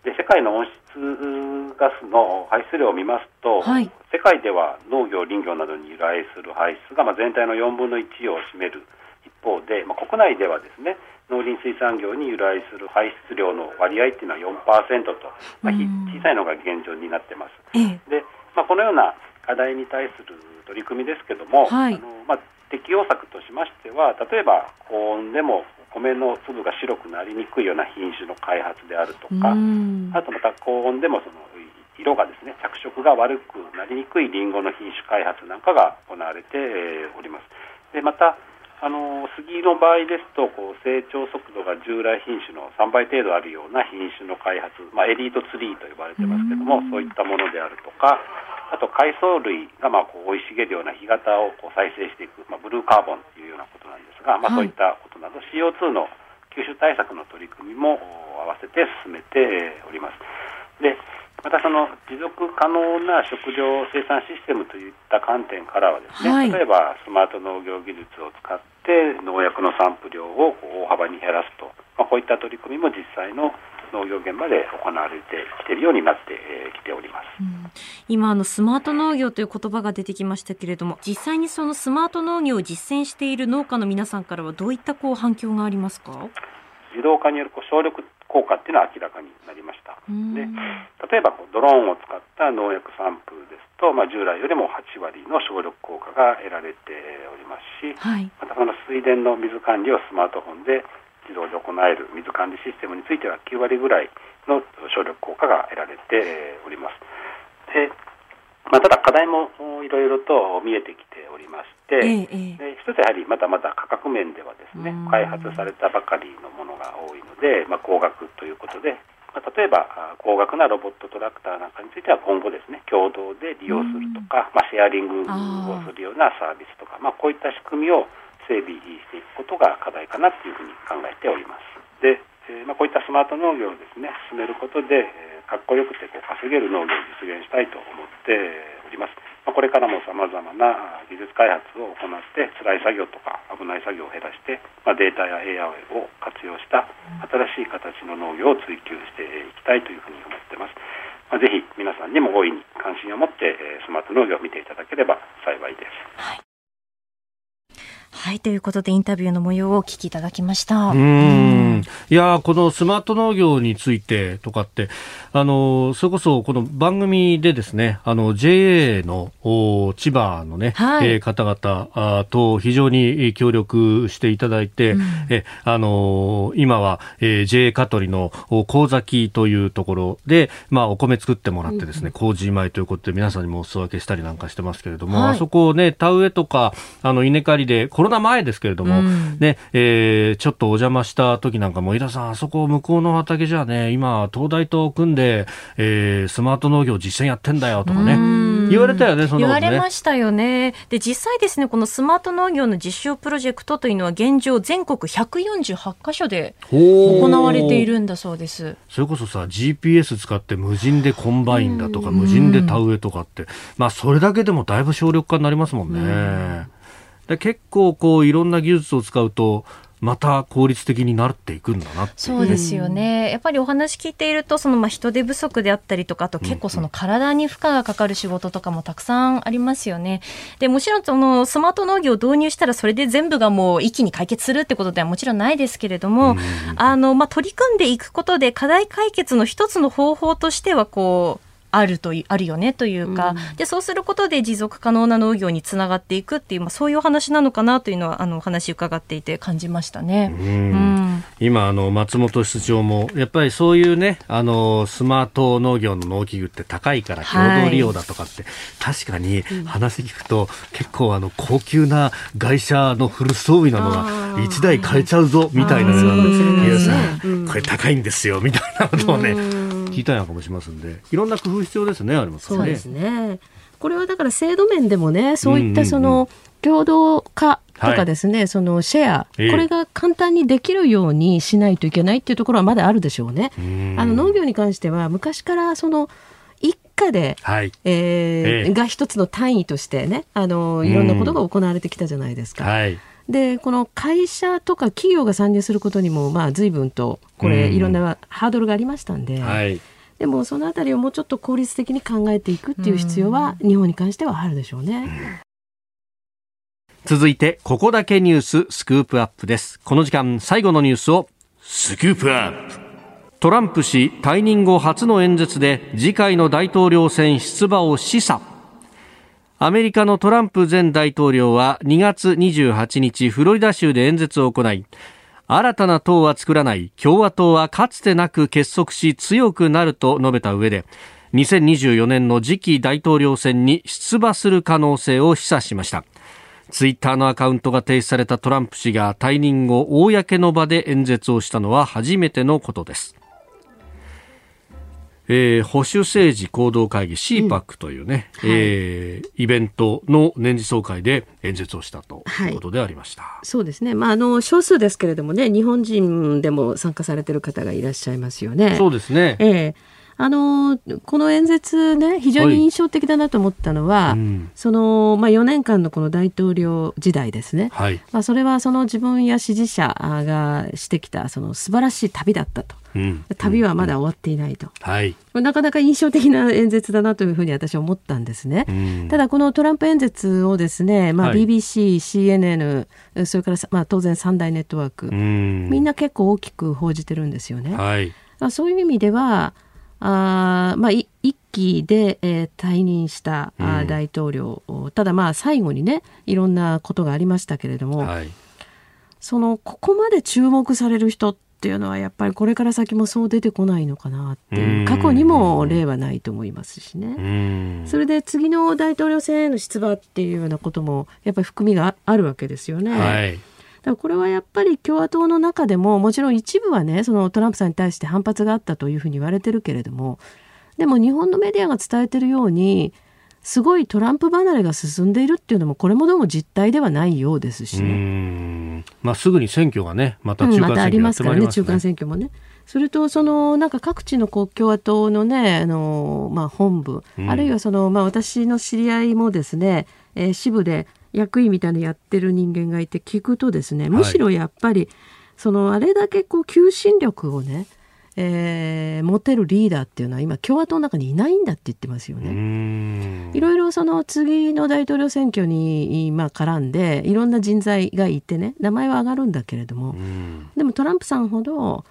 S4: で世界の温室ガスの排出量を見ますと、はい、世界では農業、林業などに由来する排出がまあ全体の4分の1を占める一方で、まあ、国内ではですね農林水産業に由来する排出量の割合っていうのは4%と、まあ、小さいのが現状になってます。でまあ、このような課題に対する取り組みですけども、はい、あのまあ、適用策としましては例えば高温でも米の粒が白くなりにくいような品種の開発であるとか、あとまた高温でもその色がですね着色が悪くなりにくいリンゴの品種開発なんかが行われております。でまたあの杉の場合ですとこう成長速度が従来品種の3倍程度あるような品種の開発、まあ、エリートツリーと呼ばれてますけどもそういったものであるとかあと海藻類がまあこう生い茂るような干潟をこう再生していく、まあ、ブルーカーボンというようなことなんですが、まあ、そういったことなど、はい、CO2 の吸収対策の取り組みも合わせて進めております。でまたその持続可能な食料生産システムといった観点からはですね、
S2: はい、
S4: 例えばスマート農業技術を使って農薬の散布量を大幅に減らすと、まあ、こういった取り組みも実際の農業現場で行われてきているようになってきております、うん、
S2: 今あのスマート農業という言葉が出てきましたけれども実際にそのスマート農業を実践している農家の皆さんからはどういったこう反響がありますか？
S4: 自動化によるこう省力効果っていうのは明らかになりました。で例えばこうドローンを使った農薬散布ですと、まあ、従来よりも8割の省力効果が得られておりますし、はい、またその水田の水管理をスマートフォンで自動で行える水管理システムについては9割ぐらいの省力効果が得られております。でまあ、ただ課題もいろいろと見えてきておりまして、ええ、一つやはりまだまだ価格面ではですね開発されたばかりのものが多いので、まあ、高額ということで、まあ、例えば高額なロボットトラクターなんかについては今後ですね共同で利用するとか、まあ、シェアリングをするようなサービスとか、まあ、こういった仕組みを整備していくことが課題かなというふうに考えております。で、えー、まあ、こういったスマート農業をですね進めることでえ、かっこよくてこう稼げる農業を実現したいと思っております。まあ、これからもさまざまな技術開発を行って辛い作業とか危ない作業を減らして、まあ、データや AI を活用した新しい形の農業を追求していきたいというふうに思ってます。まあ、ぜひ皆さんにも大いに関心を持ってスマート農業を見ていただければ幸いです。
S2: はいはい、ということでインタビューの模様をお聞きいただきました。
S1: うん。いやこのスマート農業についてとかって、あの、それこそこの番組でですね、あの、JA の千葉のね、はい、えー、方々と非常に協力していただいて、うん、え、あの、今は、えー、JA 香取の神崎というところで、まあ、お米作ってもらってですね、うん、麹米ということで皆さんにもお裾分けしたりなんかしてますけれども、はい、あそこをね、田植えとか、あの、稲刈りでコロナ前ですけれども、うん、ね、えー、ちょっとお邪魔した時なんかも、井田さん、あそこ向こうの畑じゃね、今、東大と組んで、えー、スマート農業実践やってんだよとかね、言われたよね、そ
S2: の、ね、言われましたよね。で、実際ですね、このスマート農業の実証プロジェクトというのは現状全国148箇所で行われているんだそうです。
S1: それこそさ、GPS 使って無人でコンバインだとか、無人で田植えとかって、まあ、それだけでもだいぶ省力化になりますもんね。で結構こういろんな技術を使うとまた効率的になっていくんだな
S2: そうですよね。やっぱりお話聞いていると、そのまあ人手不足であったりとか、あと結構その体に負荷がかかる仕事とかもたくさんありますよね。で、もちろんそのスマート農業を導入したらそれで全部がもう一気に解決するってことではもちろんないですけれども、あの、まあ取り組んでいくことで課題解決の一つの方法としてはこう、あるとあるよねというか、うん、でそうすることで持続可能な農業につながっていくっていう、まあ、そういうお話なのかなというのはあのお話伺っていて感じましたね。うん、
S1: 今あの松本室長もやっぱりそういうねあのスマート農業の農機具って高いから共同利用だとかって、はい、確かに話聞くと、結構あの高級な会社のフル装備なのが1台買えちゃうぞみたいな、ね、これ高いんですよみたいなことをね。聞いたりなんかもしますんでいろんな工夫必要ですねあります
S3: ね。そうですね。これはだから制度面でもねそういったその、共同化とかですね、はい、そのシェア、えー、これが簡単にできるようにしないといけないっていうところはまだあるでしょうね。あの農業に関しては昔からその一家で、はい、えー、えー、が一つの単位としてねあのいろんなことが行われてきたじゃないですか。はいでこの会社とか企業が参入することにもまあ随分とこれいろんなハードルがありましたんで、はい、でもそのあたりをもうちょっと効率的に考えていくっていう必要は日本に関してはあるでしょうね。
S1: 続いてここだけニューススクープアップです。この時間最後のニュースをスクープアップ。トランプ氏退任後初の演説で次回の大統領選出馬を示唆アメリカのトランプ前大統領は2月28日フロリダ州で演説を行い新たな党は作らない共和党はかつてなく結束し強くなると述べた上で2024年の次期大統領選に出馬する可能性を示唆しました。ツイッターのアカウントが停止されたトランプ氏が退任後公の場で演説をしたのは初めてのことです。えー、保守政治行動会議 CPAC というね、うんはい、えー、イベントの年次総会で演説をしたということでありました。は
S3: い、そうですね。まああの少数ですけれどもね、日本人でも参加されている方がいらっしゃいますよね。
S1: そうですね。え
S3: ーあのこの演説ね非常に印象的だなと思ったのは、はい。うん、そのまあ、4年間のこの大統領時代ですね、はい、まあ、それはその自分や支持者がしてきたその素晴らしい旅だったと。うん、旅はまだ終わっていないと、はい、なかなか印象的な演説だなというふうに私は思ったんですね、うん、ただこのトランプ演説をですね、まあ、BBC、CNN それから、まあ、当然三大ネットワーク、みんな結構大きく報じてるんですよね、はい、そういう意味ではあまあ、一期で、えー、退任した、うん、大統領ただまあ最後にねいろんなことがありましたけれども、はい、そのここまで注目される人っていうのはやっぱりこれから先もそう出てこないのかなっていう過去にも例はないと思いますしね。それで次の大統領選への出馬っていうようなこともやっぱり含みがあるわけですよね。はいだこれはやっぱり共和党の中でももちろん一部はねそのトランプさんに対して反発があったというふうに言われてるけれどもでも日本のメディアが伝えてるようにすごいトランプ離れが進んでいるっていうのもこれもどうも実態ではないようですしね。
S1: まあ、すぐに選挙がねまた中間選挙、
S3: うん、またありますからね中間選挙もね。それとそのなんか各地の共和党のねあの、まあ、本部、うん、あるいはその、まあ、私の知り合いもですね、えー、支部で役員みたいなやってる人間がいて聞くとですねむしろやっぱり、そのあれだけこう求心力をねえー、持てるリーダーっていうのは今共和党の中にいないんだって言ってますよね。いろいろその次の大統領選挙に、まあ、絡んでいろんな人材がいてね名前は上がるんだけれどもでもトランプさんほど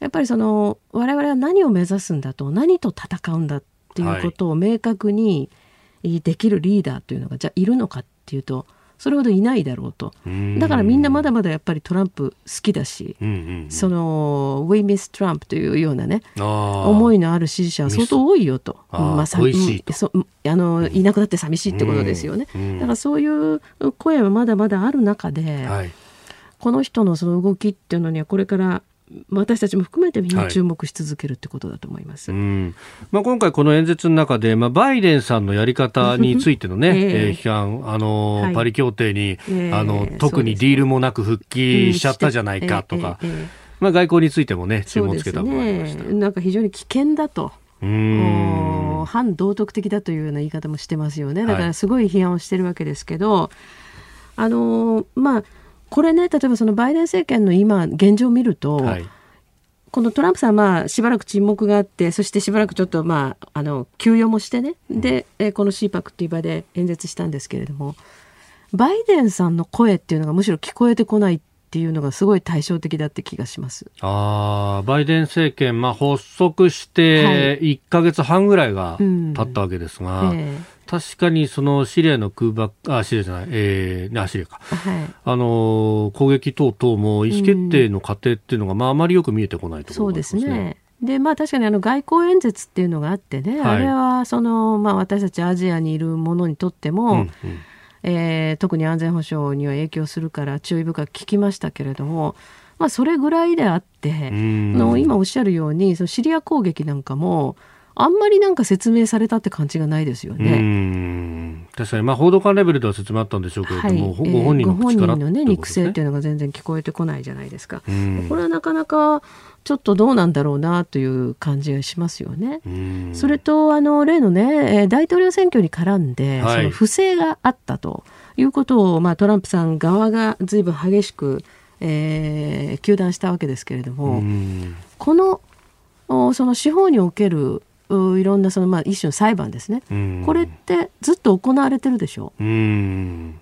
S3: やっぱりその我々は何を目指すんだと何と戦うんだっていうことを明確にできるリーダーというのがじゃあいるのかっていうと。それほどいないだろうと。だからみんなまだまだやっぱりトランプ好きだし、うんうんうん、その「We miss Trump」というようなね思いのある支持者は相当多いよと。まあ、さそあのいなくなって寂しいってことですよね、うん。うん、だからそういう声はまだまだある中で、はい、この人のその動きっていうのにはこれから私たちも含めてみんな注目し続けるってことだと思います、はい、
S1: まあ、今回、この演説の中で、まあ、バイデンさんのやり方についてのね、えー、批判、あの、はい、パリ協定に、えー、あの特にディールもなく復帰しちゃったじゃないかとか、えー、まあ、外交についてもね、注文つけたもありました、
S3: ね、なんか非常に危険だと。うん。反道徳的だというような言い方もしてますよね。だからすごい批判をしてるわけですけど、はい、あのまあこれね例えばそのバイデン政権の今現状を見ると、はい、このトランプさんはまあしばらく沈黙があってそしてしばらくちょっとまああの休養もしてね。で、えこの CPAC っていう場で演説したんですけれどもバイデンさんの声っていうのがむしろ聞こえてこないっていうのがすごい対照的だって気がします。
S1: あバイデン政権、まあ、発足して1か月半ぐらいが経ったわけですが、はいうんえー確かにそのシリアの空爆、あ、シリアじゃない、えー、あ、シリアか。はい、あの、攻撃等々も意思決定の過程っていうのが、うん、まあ、あまりよく見えてこないところ。そうですね。
S3: でまあ、確かにあの外交演説っていうのがあってね、はい、あれはその、まあ、私たちアジアにいる者にとっても、うんうん、えー、特に安全保障には影響するから注意深く聞きましたけれども、まあ、それぐらいであって、の今おっしゃるようにそのシリア攻撃なんかもあんまりなんか説明されたって感じがないですよね。
S1: 確かに、まあ、報道官レベルでは説明あったんでしょうけれども、はい、ご本人の口から、
S3: のね、肉声っていうのが全然聞こえてこないじゃないですか。これはなかなかちょっとどうなんだろうなという感じがしますよね。それとあの例のね大統領選挙に絡んで、はい、その不正があったということを、まあ、トランプさん側がずいぶん激しく、えー、糾弾したわけですけれどもこのその司法におけるいろんなそのまあ一種の裁判ですね、これってずっと行われてるでしょ。う。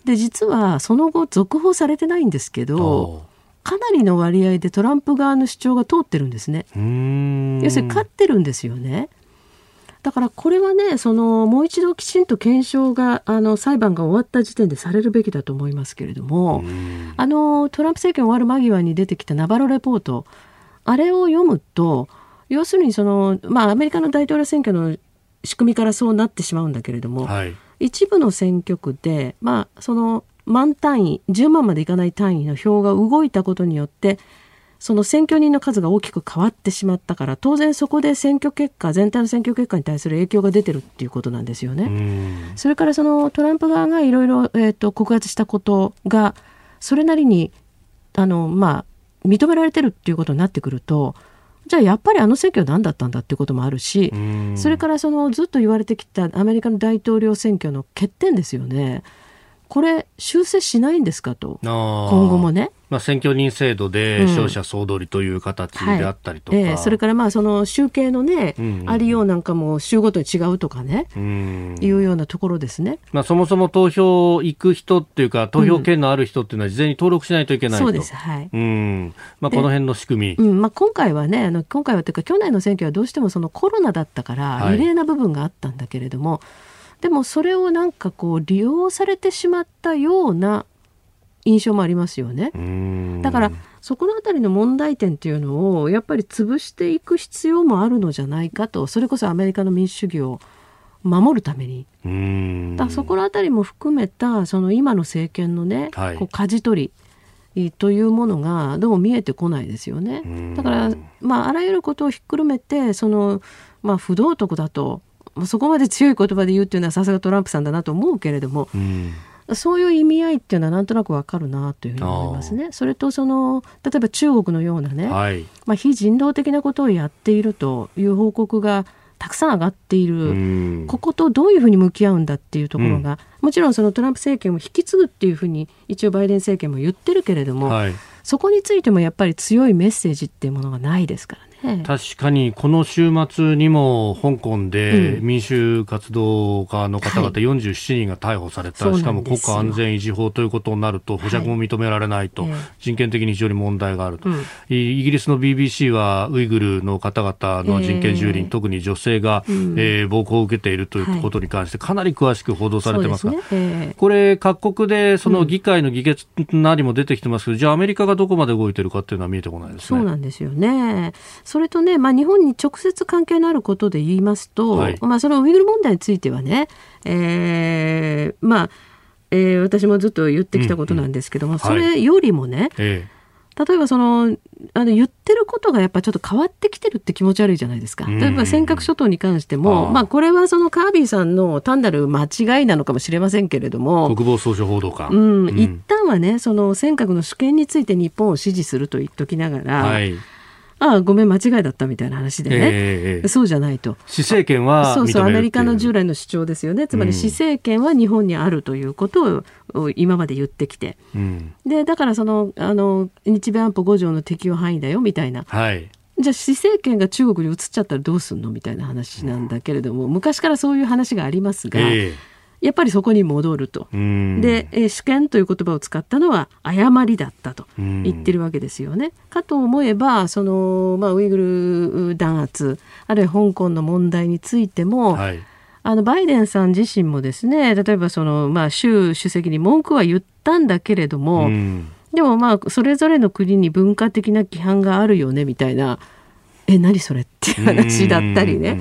S3: で実はその後続報されてないんですけどかなりの割合でトランプ側の主張が通ってるんですね。要するに勝ってるんですよね。だからこれはねそのもう一度きちんと検証があの裁判が終わった時点でされるべきだと思いますけれどもあのトランプ政権終わる間際に出てきたナバロレポートあれを読むと要するにその、まあ、アメリカの大統領選挙の仕組みからそうなってしまうんだけれども、はい、一部の選挙区で、まあ、その万単位10万までいかない単位の票が動いたことによってその選挙人の数が大きく変わってしまったから当然そこで選挙結果全体の選挙結果に対する影響が出てるっていうことなんですよね。それからそのトランプ側がいろいろ告発したことがそれなりにあの、まあ、認められてるっていうことになってくるとじゃあやっぱりあの選挙は何だったんだっていうこともあるし、それからそのずっと言われてきたアメリカの大統領選挙の欠点ですよね。これ修正しないんですかと。今後もね。
S1: まあ、選挙人制度で勝者総取りという形であったりとか、うんはいえ
S3: ー、それからまあその集計のね、うんうん、ありようなんかも州ごとに違うとかね、うん、いうようなところですね、
S1: まあ、そもそも投票行く人っていうか投票権のある人っていうのは事前に登録しないといけないと、
S3: そうです、はい。
S1: うん。まあ、この辺の仕組
S3: み、うん。まあ、今回はねあの今回はというか去年の選挙はどうしてもそのコロナだったから異例な部分があったんだけれども、はいでもそれをなんかこう利用されてしまったような印象もありますよね。だからそこのあたりの問題点っていうのをやっぱり潰していく必要もあるのじゃないかと。それこそアメリカの民主主義を守るために。だそこのあたりも含めたその今の政権のね、はい、こう舵取りというものがどうも見えてこないですよね。だから、まあ、あらゆることをひっくるめてその、まあ、不道徳だとそこまで強い言葉で言うっていうのはさすがトランプさんだなと思うけれども、うん、そういう意味合いっていうのはなんとなくわかるなというふうに思いますね。それとその例えば中国のようなね、はい、まあ、非人道的なことをやっているという報告がたくさん上がっている、こことどういうふうに向き合うんだっていうところが、うん、もちろんそのトランプ政権を引き継ぐっていうふうに一応バイデン政権も言ってるけれども、はい、そこについてもやっぱり強いメッセージっていうものがないですからね。
S1: 確かにこの週末にも香港で民主活動家の方々47人が逮捕された、はい、しかも国家安全維持法ということになると保釈も認められないと、はい、人権的に非常に問題があると、うん、イギリスの BBC はウイグルの方々の人権蹂躙、えー、特に女性が、うん、えー、暴行を受けているということに関してかなり詳しく報道されてますが、ね。えー、これ各国でその議会の議決なりも出てきてますけど、うん、じゃあアメリカがどこまで動いてるかっていうのは見えてこないですね。
S3: そうなんですよねそれとね、まあ、日本に直接関係のあることで言いますと、はい、まあ、そのウイグル問題についてはね、えー、まあ、えー、私もずっと言ってきたことなんですけども、うんうん、それよりもね、はい例えばそのあの言ってることがやっぱちょっと変わってきてるって気持ち悪いじゃないですか。例えば尖閣諸島に関しても、あまあこれはそのカービーさんの単なる間違いなのかもしれませんけれども、
S1: 国防総省報道官。
S3: うん、うん、一旦はね、その尖閣の主権について日本を支持すると言っときながら、はいああごめん間違いだったみたいな話でね、えー、そうじゃないと。
S1: 施政権は
S3: そうそうアメリカの従来の主張ですよね。つまり施政権は日本にあるということを今まで言ってきて、うん、でだからそのあの日米安保5条の適用範囲だよみたいな、はい、じゃあ施政権が中国に移っちゃったらどうすんの？みたいな話なんだけれども、昔からそういう話がありますが、えーやっぱりそこに戻ると。で、えー、主権という言葉を使ったのは誤りだったと言ってるわけですよね。かと思えばその、まあ、ウイグル弾圧あるいは香港の問題についても、はい、あのバイデンさん自身もですね例えばその、まあ、習主席に文句は言ったんだけれども、でもまあそれぞれの国に文化的な規範があるよねみたいなえ何それっていう話だったりね。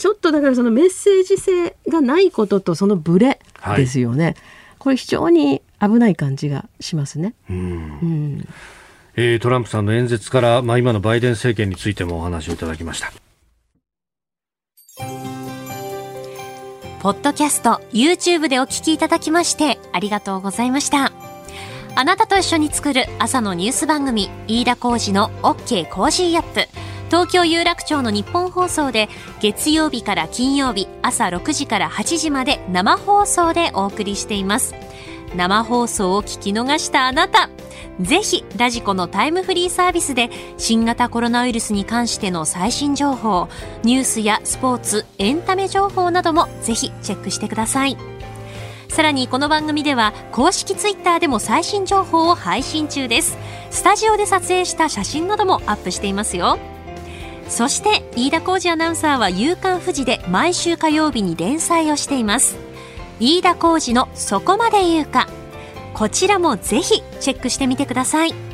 S3: ちょっとだからそのメッセージ性がないこととそのブレですよね、はい、これ非常に危ない感じがしますね。うん、うん
S1: えー、トランプさんの演説から、まあ、今のバイデン政権についてもお話をいただきました。
S2: ポッドキャスト、YouTube でお聞きいただきましてありがとうございました。あなたと一緒に作る朝のニュース番組、飯田浩司の OK! Cozy up!。東京有楽町の日本放送で月曜日から金曜日朝6時から8時まで生放送でお送りしています。生放送を聞き逃したあなたぜひラジコのタイムフリーサービスで新型コロナウイルスに関しての最新情報ニュースやスポーツエンタメ情報などもぜひチェックしてください。さらにこの番組では公式ツイッターでも最新情報を配信中です。スタジオで撮影した写真などもアップしていますよ。そして飯田浩二アナウンサーは「夕刊富士」で毎週火曜日に連載をしています。飯田浩二の「そこまで言うか」こちらもぜひチェックしてみてください。